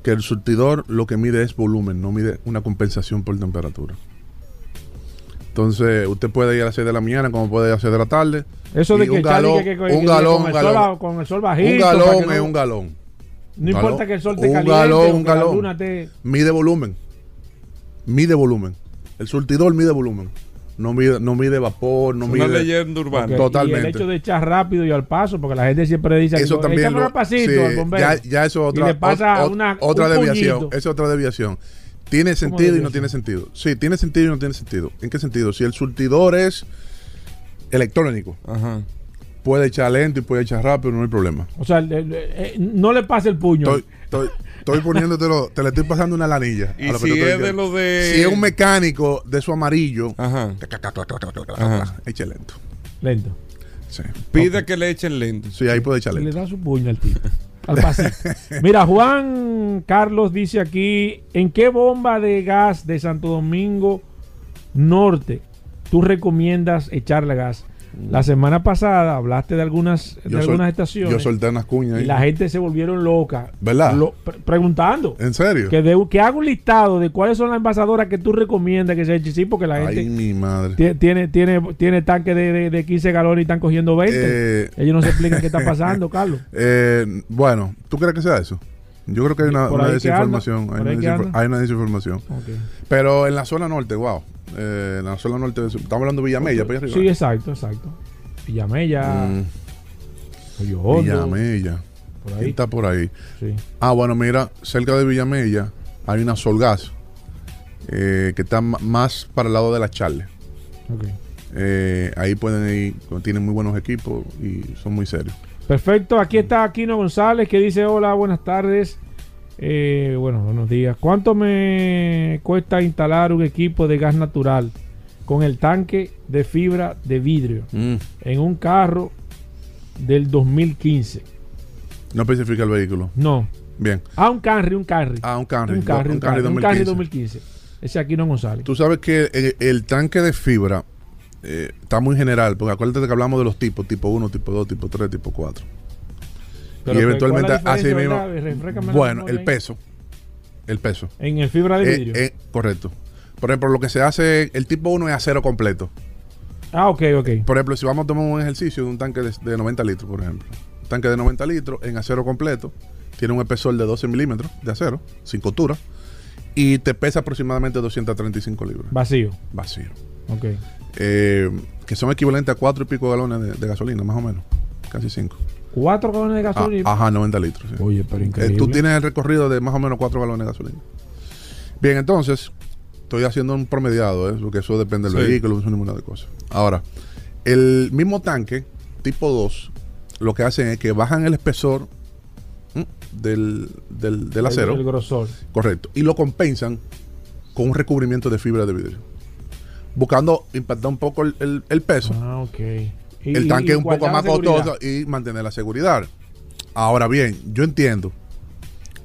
que el surtidor lo que mide es volumen, no mide una compensación por temperatura. Entonces, usted puede ir a las 6 de la mañana como puede ir a las 6 de la tarde. Eso de que un galón, que, un galón, con, el sol, con el sol bajito. Un galón es un galón. No importa que el sol te un caliente. Galón, un galón, Mide volumen. Mide volumen. El surtidor mide volumen. No mide, no mide vapor, no mide. Una leyenda urbana. Totalmente. Y el hecho de echar rápido y al paso, porque la gente siempre dice eso también. Lo, pasito Ya, ya, eso otra, y pasa una, otra deviación. Es otra deviación. ¿Tiene sentido y no tiene sentido? Sí, tiene sentido y no tiene sentido. ¿En qué sentido? Si el surtidor es electrónico, puede echar lento y puede echar rápido, no hay problema. O sea, eh, no le pase el puño. Estoy, estoy, estoy poniéndotelo, te le estoy pasando una lanilla. ¿Y si es de lo de... Si es un mecánico de su amarillo, eche lento. Lento. Sí. Pide que le echen lento. Sí, ahí puede echar lento. Le da su puño al tipo. Al Mira, Juan Carlos dice aquí, ¿en qué bomba de gas de Santo Domingo Norte tú recomiendas echarle gas? La semana pasada hablaste de algunas, de algunas estaciones. Yo solté unas cuñas. Y la gente se volvieron loca. ¿Verdad? preguntando. ¿En serio? Que, que haga un listado de cuáles son las envasadoras que tú recomiendas que se eche. Sí, porque la gente. Ay, mi madre. Tiene, tiene, tiene tanque de, de, 15 galones y están cogiendo 20. Eh, Ellos no se explican qué está pasando, Carlos. Eh, bueno, ¿tú crees que sea eso? Yo creo que hay una, desinformación. Hay una, desinformación. Pero en la zona norte, wow. Eh, en la zona norte, estamos hablando de Villamella, okay. Sí, exacto, exacto. Villamella. Mm. Villamella. ¿Quién está por ahí? Sí. Ah, bueno, mira, cerca de Villamella hay una Solgas eh, que está más para el lado de la Charle. Eh, ahí pueden ir, tienen muy buenos equipos y son muy serios. Perfecto, aquí está Aquino González que dice hola, buenas tardes. Eh, bueno, buenos días. ¿Cuánto me cuesta instalar un equipo de gas natural con el tanque de fibra de vidrio mm. en un carro del 2015? No especifica el vehículo. No. Bien. Ah, un Camry, un Camry. Ah, un Camry. Un Camry, un, 2015. 2015. Ese aquí no González. Tú sabes que el tanque de fibra eh, está muy general, porque acuérdate que hablamos de los tipos, tipo 1, tipo 2, tipo 3, tipo 4. Y eventualmente así mismo. Bueno, el peso. El peso. En el fibra de vidrio. correcto. Por ejemplo, lo que se hace, el tipo 1 es acero completo. Ah, ok, ok. Por ejemplo, si vamos a tomar un ejercicio de un tanque de, 90 litros, por ejemplo. Un tanque de 90 litros en acero completo, tiene un espesor de 12 milímetros de acero, sin costura, y te pesa aproximadamente 235 libras. Vacío. Vacío. Ok. Eh, que son equivalentes a 4 y pico galones de, gasolina, más o menos. Casi 5. ¿4 galones de gasolina? Ah, ajá, 90 litros. Oye, pero increíble. Eh, tú tienes el recorrido de más o menos 4 galones de gasolina. Bien, entonces, estoy haciendo un promediado, ¿eh? porque eso depende del vehículo, es una de cosas. Ahora, el mismo tanque, tipo 2, lo que hacen es que bajan el espesor del, del, acero. El, grosor. Correcto. Y lo compensan con un recubrimiento de fibra de vidrio. Buscando impactar un poco el, peso. Ah, ok. El tanque es un poco más costoso y mantener la seguridad. Ahora bien, yo entiendo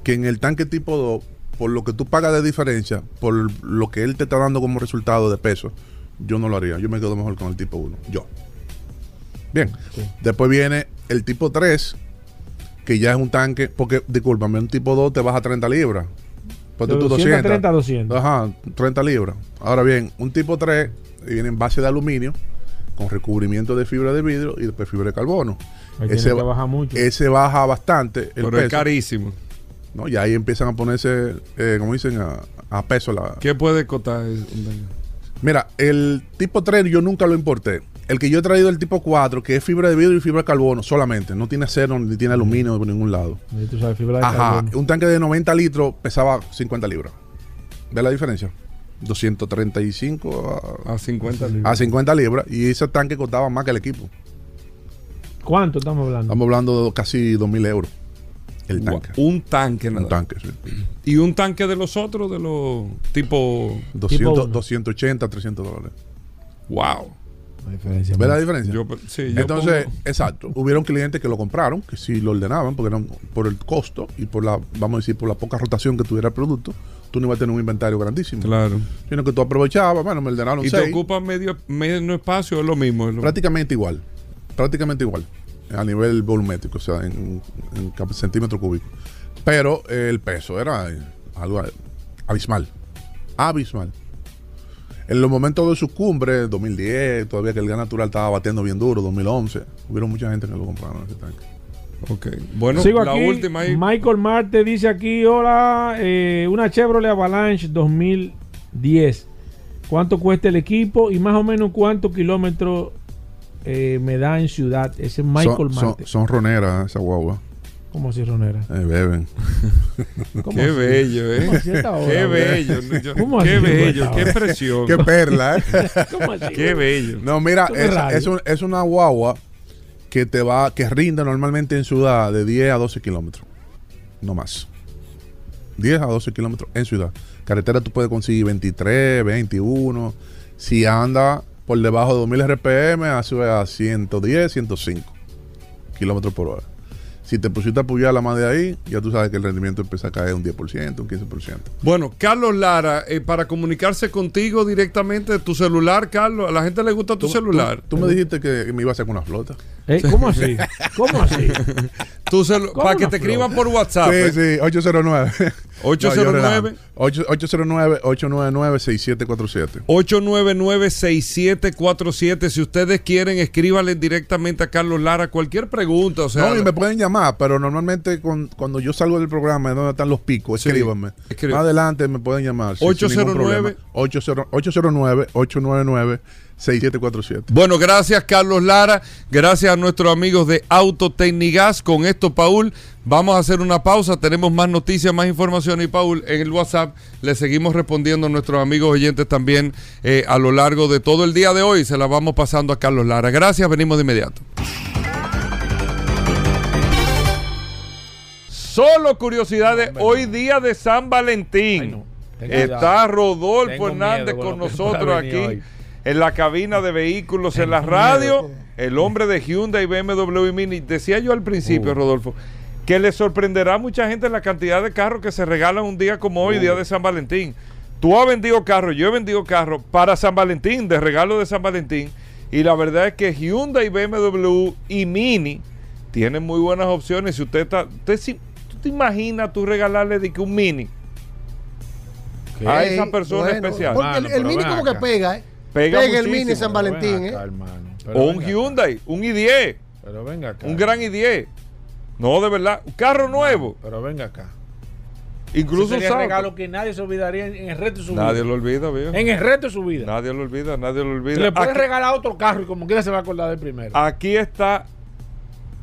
que en el tanque tipo 2 por lo que tú pagas de diferencia, por lo que él te está dando como resultado de peso, yo no lo haría. Yo me quedo mejor con el tipo 1. Yo. Bien. Después viene el tipo 3, que ya es un tanque, porque, discúlpame, un tipo 2 te baja 30 libras. Porque tú 200, 30, 200. Ajá, 30 libras. Ahora bien, un tipo 3 viene en base de aluminio, con recubrimiento de fibra de vidrio y después fibra de carbono. ese baja mucho. Ese baja bastante. El Pero es carísimo. ¿no? Y ahí empiezan a ponerse, eh, como dicen, a, peso la... ¿Qué puede costar? Mira, el tipo 3 yo nunca lo importé. El que yo he traído el tipo 4, que es fibra de vidrio y fibra de carbono solamente, no tiene acero ni tiene aluminio por ningún lado. Ajá, un tanque de 90 litros pesaba 50 libras. ¿Ves la diferencia? 235 a, a 50 libras. A 50 libras. Y ese tanque costaba más que el equipo. ¿Cuánto estamos hablando? Estamos hablando de casi 2.000 euros. El tanque. Un tanque, Un tanque, sí. ¿Y un tanque de los otros, de los tipo... 200, 280, 300 dólares. Wow. La diferencia. ¿Ves la diferencia? sí, Entonces, exacto. Hubieron clientes que lo compraron, que sí lo ordenaban, porque eran por el costo y por la, vamos a decir, por la poca rotación que tuviera el producto, tú no ibas a tener un inventario grandísimo. Claro. Sino que tú aprovechabas, bueno, me ordenaron ¿Y te ocupa medio, medio espacio? ¿Es lo mismo? Prácticamente igual. Prácticamente igual a nivel volumétrico, o sea, en, centímetro cúbico. Pero el peso era algo abismal. Abismal. En los momentos de su cumbre, 2010, todavía que el gas natural estaba batiendo bien duro, 2011, hubieron mucha gente que lo compraron ese tanque. Ok. Bueno, la última Michael Marte dice aquí: Hola, eh, una Chevrolet Avalanche 2010. ¿Cuánto cuesta el equipo y más o menos cuántos kilómetros eh, me da en ciudad. Ese Michael son, Son, roneras esa guagua. ¿Cómo así ronera? Eh, beben. qué bello, ¿eh? qué bello. qué bello, qué presión. qué perla, ¿eh? Qué bello. No, mira, es, es, una guagua que te va, que rinde normalmente en ciudad de 10 a 12 kilómetros. No más. 10 a 12 kilómetros en ciudad. Carretera tú puedes conseguir 23, 21. Si anda por debajo de 2000 RPM, hace a 110, 105 kilómetros por hora. Si te pusiste a apoyar la más de ahí, ya tú sabes que el rendimiento empieza a caer un 10%, un 15%. Bueno, Carlos Lara, eh, para comunicarse contigo directamente, tu celular, Carlos, a la gente le gusta tu celular. Tú, me dijiste que me iba a hacer una flota. ¿Eh? ¿Cómo así? ¿Cómo así? para que te escriban por WhatsApp. Sí, sí, 809. 809 809-899-6747. 899-6747. Si ustedes quieren, escríbanle directamente a Carlos Lara cualquier pregunta. O sea, no, y me pueden llamar, pero normalmente cuando yo salgo del programa, es donde están los picos, escríbanme. Más adelante me pueden llamar. 809 809 899 6747. Bueno, gracias Carlos Lara, gracias a nuestros amigos de Autotecnigas. Con esto, Paul, vamos a hacer una pausa. Tenemos más noticias, más información y Paul, en el WhatsApp le seguimos respondiendo a nuestros amigos oyentes también eh, a lo largo de todo el día de hoy. Se la vamos pasando a Carlos Lara. Gracias, venimos de inmediato. Solo curiosidades, hoy día de San Valentín. Está Rodolfo Hernández con nosotros aquí en la cabina de vehículos en la radio, el hombre de Hyundai, BMW y Mini. Decía yo al principio, uh. Rodolfo, que le sorprenderá a mucha gente la cantidad de carros que se regalan un día como hoy, día uh. de San Valentín. Tú has vendido carros, yo he vendido carros para San Valentín, de regalo de San Valentín. Y la verdad es que Hyundai, BMW y Mini tienen muy buenas opciones. Si usted está, usted, si, tú te imaginas tú regalarle de que un Mini A esa persona especial. Porque el, Mini como que pega, ¿eh? Pega, el Mini San Valentín, ¿eh? o un Hyundai, un i10. Pero venga acá. Un gran i10. No, de verdad. Un carro nuevo. pero venga acá. Incluso un regalo que nadie se olvidaría en, el resto de su vida. Nadie lo olvida, viejo. En el resto de su vida. Nadie lo olvida, nadie lo olvida. le puede regalar otro carro y como quiera se va a acordar del primero. Aquí está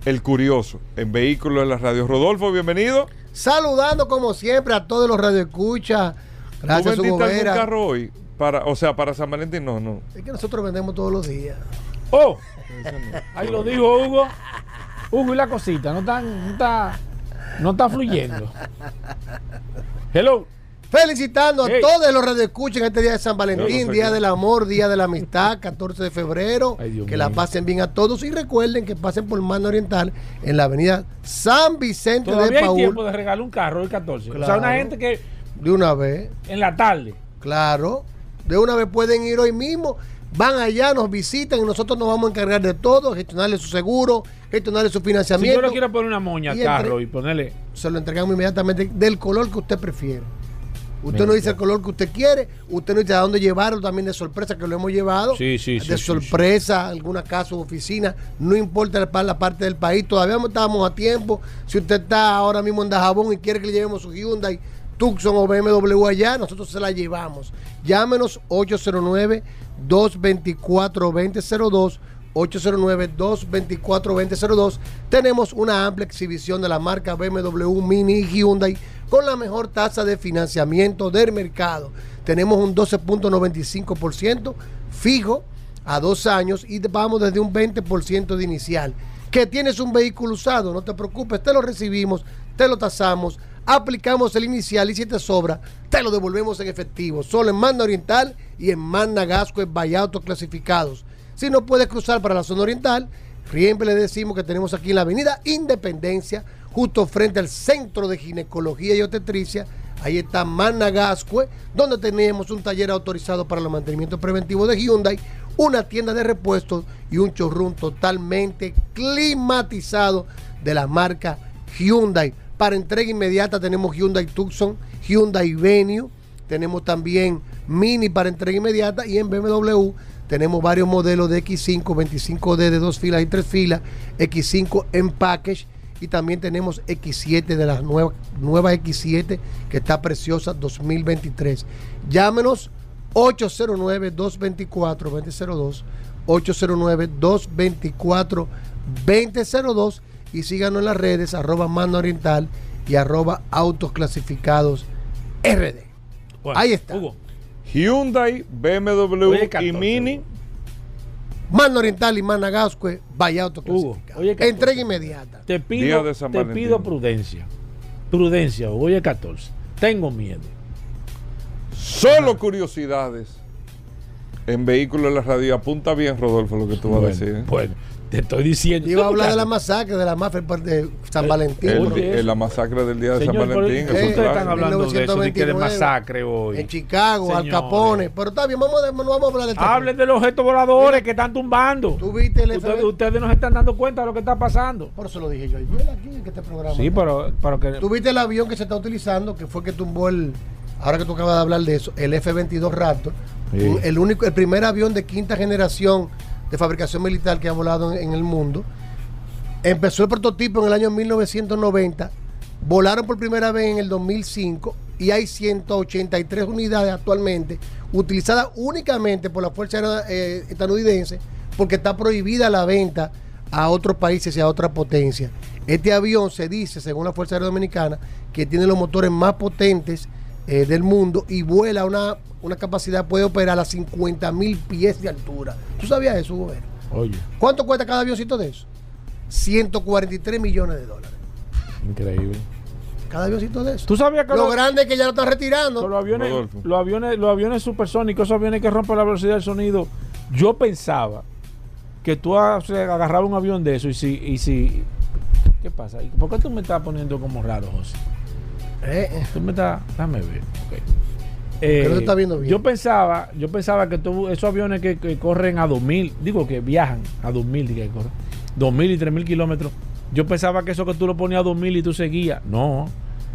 el curioso en Vehículos de la Radio. Rodolfo, bienvenido. Saludando como siempre a todos los radioescuchas. Gracias, ¿Tú vendiste algún carro hoy? Para, o sea, para San Valentín, no, no. Es que nosotros vendemos todos los días. ¡Oh! Ahí lo dijo Hugo. Hugo y la cosita, no está, no está, no está fluyendo. Hello. Felicitando a todos los radioescuchas en este día de San Valentín, Día del Amor, Día de la Amistad, 14 de febrero. que la pasen bien a todos y recuerden que pasen por Mano Oriental en la avenida San Vicente de Paul. hay tiempo de regalar un carro el 14. o sea, una gente que. De una vez. En la tarde. Claro. De una vez pueden ir hoy mismo. Van allá, nos visitan y nosotros nos vamos a encargar de todo, gestionarle su seguro, gestionarle su financiamiento. Si yo le quiero poner una moña al carro y ponerle. Se lo entregamos inmediatamente del color que usted prefiere. Usted no dice el color que usted quiere, usted no dice a dónde llevarlo también de sorpresa, que lo hemos llevado. Sí, sí, de sorpresa, alguna casa o oficina, no importa la, la, parte del país, todavía estamos a tiempo. Si usted está ahora mismo en Dajabón y quiere que le llevemos su Hyundai, Tucson o BMW allá, nosotros se la llevamos. Llámenos 809-224-2002. 809-224-2002. Tenemos una amplia exhibición de la marca BMW Mini y Hyundai con la mejor tasa de financiamiento del mercado. Tenemos un 12.95% fijo a dos años y vamos desde un 20% de inicial. Que tienes un vehículo usado, no te preocupes, te lo recibimos, te lo tasamos, aplicamos el inicial y si te sobra, te lo devolvemos en efectivo. Solo en Manda Oriental y en Manda Gasco en Vallautos clasificados. Si no puedes cruzar para la zona oriental, siempre le decimos que tenemos aquí en la avenida Independencia, justo frente al Centro de Ginecología y Obstetricia. Ahí está Managascue, donde tenemos un taller autorizado para el mantenimiento preventivo de Hyundai, una tienda de repuestos y un showroom totalmente climatizado de la marca Hyundai. Para entrega inmediata tenemos Hyundai Tucson, Hyundai Venue, tenemos también Mini para entrega inmediata y en BMW tenemos varios modelos de X5, 25D de dos filas y tres filas, X5 en package y también tenemos X7 de las nuevas nueva X7 que está preciosa 2023. Llámenos 809-224-2002, 809-224-2002 y síganos en las redes arroba mano oriental y arroba autos clasificados RD. Ahí está. Hyundai, BMW y Mini. Mano Oriental y Managascue, vaya auto Entrega inmediata. Te pido, te pido prudencia. Prudencia, hoy es 14. Tengo miedo. Solo curiosidades. En vehículos de la radio. Apunta bien, Rodolfo, lo que tú vas a decir. ¿eh? Bueno. Te estoy diciendo. Iba a hablar de la masacre de la mafia de San Valentín. El, la masacre del día de San Valentín. ustedes están hablando de eso, de que de masacre hoy. En Chicago, Al Capone. Pero está bien, vamos, no vamos a hablar de esto. Hablen de los objetos voladores que están tumbando. ¿Tú viste el ustedes, ustedes no se están dando cuenta de lo que está pasando. Por eso lo dije yo ayer aquí en este programa. Sí, pero, pero que. ¿Tú viste el avión que se está utilizando, que fue que tumbó el. Ahora que tú acabas de hablar de eso, el F-22 Raptor. El, único, el primer avión de quinta generación de fabricación militar que ha volado en, el mundo. Empezó el prototipo en el año 1990, volaron por primera vez en el 2005 y hay 183 unidades actualmente utilizadas únicamente por la Fuerza Aérea eh, estadounidense porque está prohibida la venta a otros países y a otras potencias. Este avión se dice, según la Fuerza Aérea Dominicana, que tiene los motores más potentes eh, del mundo y vuela una, una capacidad, puede operar a 50 mil pies de altura. ¿Tú sabías eso, gobierno? Oye. ¿Cuánto cuesta cada avioncito de eso? 143 millones de dólares. Increíble. Cada avioncito de eso. ¿Tú sabías que lo, grande es que ya lo están retirando? Los aviones, los aviones, los aviones supersónicos, esos aviones que rompen la velocidad del sonido, yo pensaba que tú agarrabas un avión de eso y si, y si ¿qué pasa? ¿Por qué tú me estás poniendo como raro, José? Eh. Tú me estás. Déjame ver. Eh, está viendo bien. Yo pensaba, yo pensaba que tú, esos aviones que, corren a 2000, digo que viajan a 2000, que corren, 2000 y 3000 kilómetros. Yo pensaba que eso que tú lo ponías a 2000 y tú seguías. No.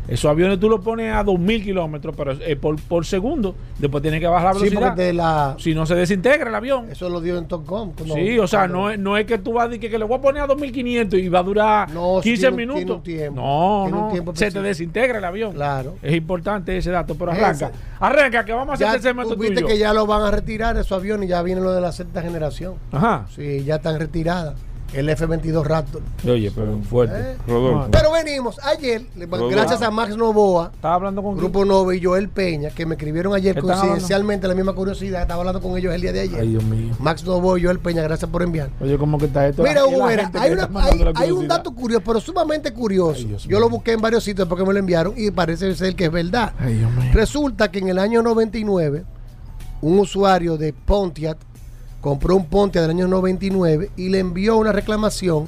Esos aviones tú los pones a 2000 kilómetros por, por, segundo. Después tienes que bajar la velocidad. Si no se desintegra el avión. Eso lo dio en Top Sí, o sea, no, no es que tú vas a decir que, le voy a poner a 2500 y va a durar 15 minutos. no, no. se te desintegra el avión. Claro. Es importante ese dato. Pero arranca. Arranca, que vamos a hacer ese segmento viste que ya lo van a retirar esos aviones. Ya viene lo de la sexta generación. Ajá. Sí, ya están retiradas el F-22 Raptor. Oye, pero fuerte. ¿Eh? Pero venimos, ayer, gracias a Max Novoa, estaba hablando con Grupo Nova y Joel Peña, que me escribieron ayer coincidencialmente la misma curiosidad, estaba hablando con ellos el día de ayer. Ay, Dios mío. Max Novoa y Joel Peña, gracias por enviar. Oye, ¿cómo que está esto? Mira, Hugo, hay, un dato curioso, pero sumamente curioso. Yo lo busqué en varios sitios porque me lo enviaron y parece ser que es verdad. Resulta que en el año 99, un usuario de Pontiac compró un Ponte del año 99 y le envió una reclamación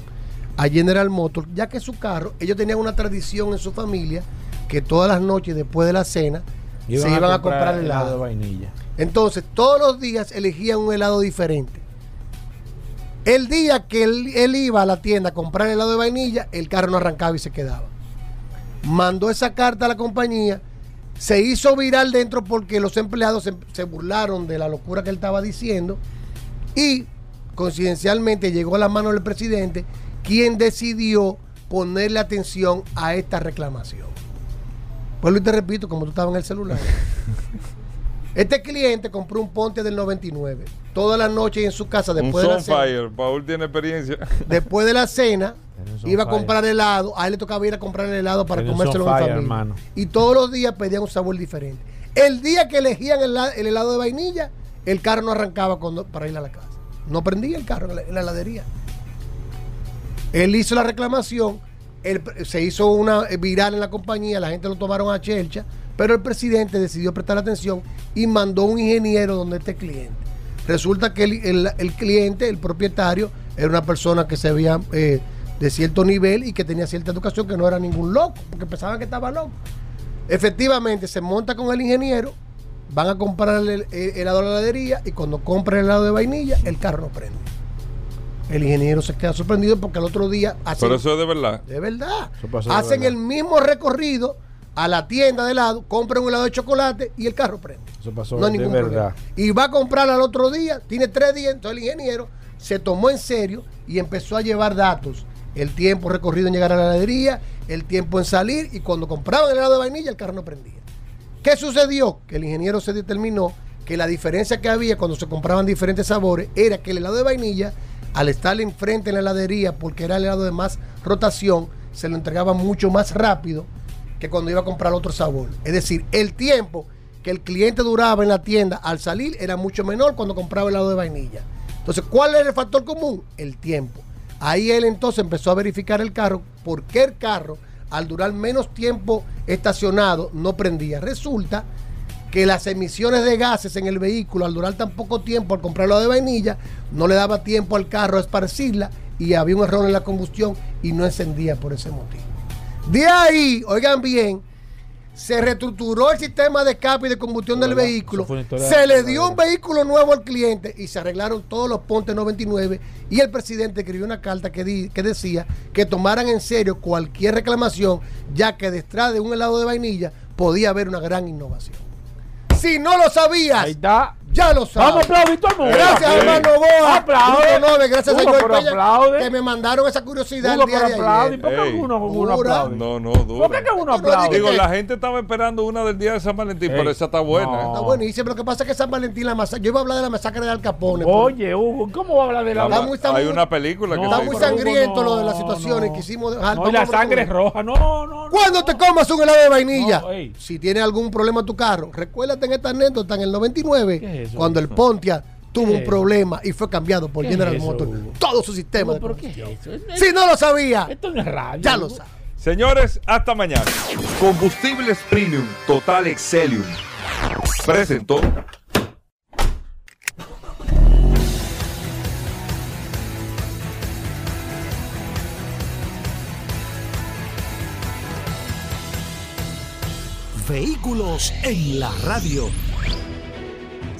a General Motors, ya que su carro, ellos tenían una tradición en su familia que todas las noches después de la cena se iban a comprar, helado. de vainilla. Entonces, todos los días elegían un helado diferente. El día que él, él, iba a la tienda a comprar helado de vainilla, el carro no arrancaba y se quedaba. Mandó esa carta a la compañía, se hizo viral dentro porque los empleados se, se burlaron de la locura que él estaba diciendo y coincidencialmente llegó a la mano del presidente quien decidió ponerle atención a esta reclamación. Pues te repito, como tú estabas en el celular. Este cliente compró un Ponte del 99 toda la noche en su casa después de la cena. Paul tiene experiencia. Después de la cena iba a comprar helado, a él le tocaba ir a comprar el helado para comérselo en familia. Y todos los días pedían un sabor diferente. El día que elegían el, helado de vainilla, el carro no arrancaba para ir a la casa. No prendía el carro en la, heladería. Él hizo la reclamación, se hizo una viral en la compañía, la gente lo tomaron a chelcha, pero el presidente decidió prestar atención y mandó un ingeniero donde este cliente. Resulta que el, cliente, el propietario, era una persona que se veía eh, de cierto nivel y que tenía cierta educación, que no era ningún loco, porque pensaban que estaba loco. Efectivamente, se monta con el ingeniero, van a comprar el, helado de la heladería y cuando compran el helado de vainilla, el carro no prende. El ingeniero se queda sorprendido porque el otro día hacen, Pero eso es de verdad. De verdad. Hacen el mismo recorrido a la tienda de helado, compran un helado de chocolate y el carro prende. Eso pasó no hay ningún Problema. Y va a comprar al otro día, tiene tres días, entonces el ingeniero se tomó en serio y empezó a llevar datos. El tiempo recorrido en llegar a la heladería, el tiempo en salir y cuando compraban el helado de vainilla el carro no prendía. ¿Qué sucedió? Que el ingeniero se determinó que la diferencia que había cuando se compraban diferentes sabores era que el helado de vainilla, al estar enfrente en la heladería, porque era el helado de más rotación, se lo entregaba mucho más rápido que cuando iba a comprar otro sabor. Es decir, el tiempo que el cliente duraba en la tienda al salir era mucho menor cuando compraba el helado de vainilla. Entonces, ¿cuál era el factor común? El tiempo. Ahí él entonces empezó a verificar el carro, por qué el carro al durar menos tiempo estacionado, no prendía. Resulta que las emisiones de gases en el vehículo, al durar tan poco tiempo al comprarlo de vainilla, no le daba tiempo al carro a esparcirla y había un error en la combustión y no encendía por ese motivo. De ahí, oigan bien, se reestructuró el sistema de escape y de combustión del vehículo, se le dio un vehículo nuevo al cliente y se arreglaron todos los pontes 99 y el presidente escribió una carta que, que decía que tomaran en serio cualquier reclamación, ya que detrás de un helado de vainilla podía haber una gran innovación. Si no lo sabías, ya lo sabes. Vamos a aplaudir todo el mundo. Gracias, hermano Boa. Aplaude. No, gracias a Peña, que me mandaron esa curiosidad el día de ayer. ¿Por qué uno, uno aplaude? No, no, duro. ¿Por qué uno aplaude? Digo, la gente estaba esperando una del día de San Valentín, pero esa está buena. Está buenísima. Lo que pasa es que San Valentín, la masacre, yo iba a hablar de la masacre de Al Capone. Oye, Hugo, ¿cómo va a hablar de la masacre? Hay una película que Está muy sangriento lo de las situaciones que hicimos. No, la sangre es roja. No, no. Cuando te comas un helado de vainilla, si tienes algún problema tu carro, recuérdate en esta anécdota en el 99, cuando el Ponte tuvo un problema y fue cambiado por General Motors. Todo su sistema. Si no lo sabía, esto no es radio. Ya lo sabe. Señores, hasta mañana. Combustibles Premium Total Excelium. Presentó. Vehículos en la radio.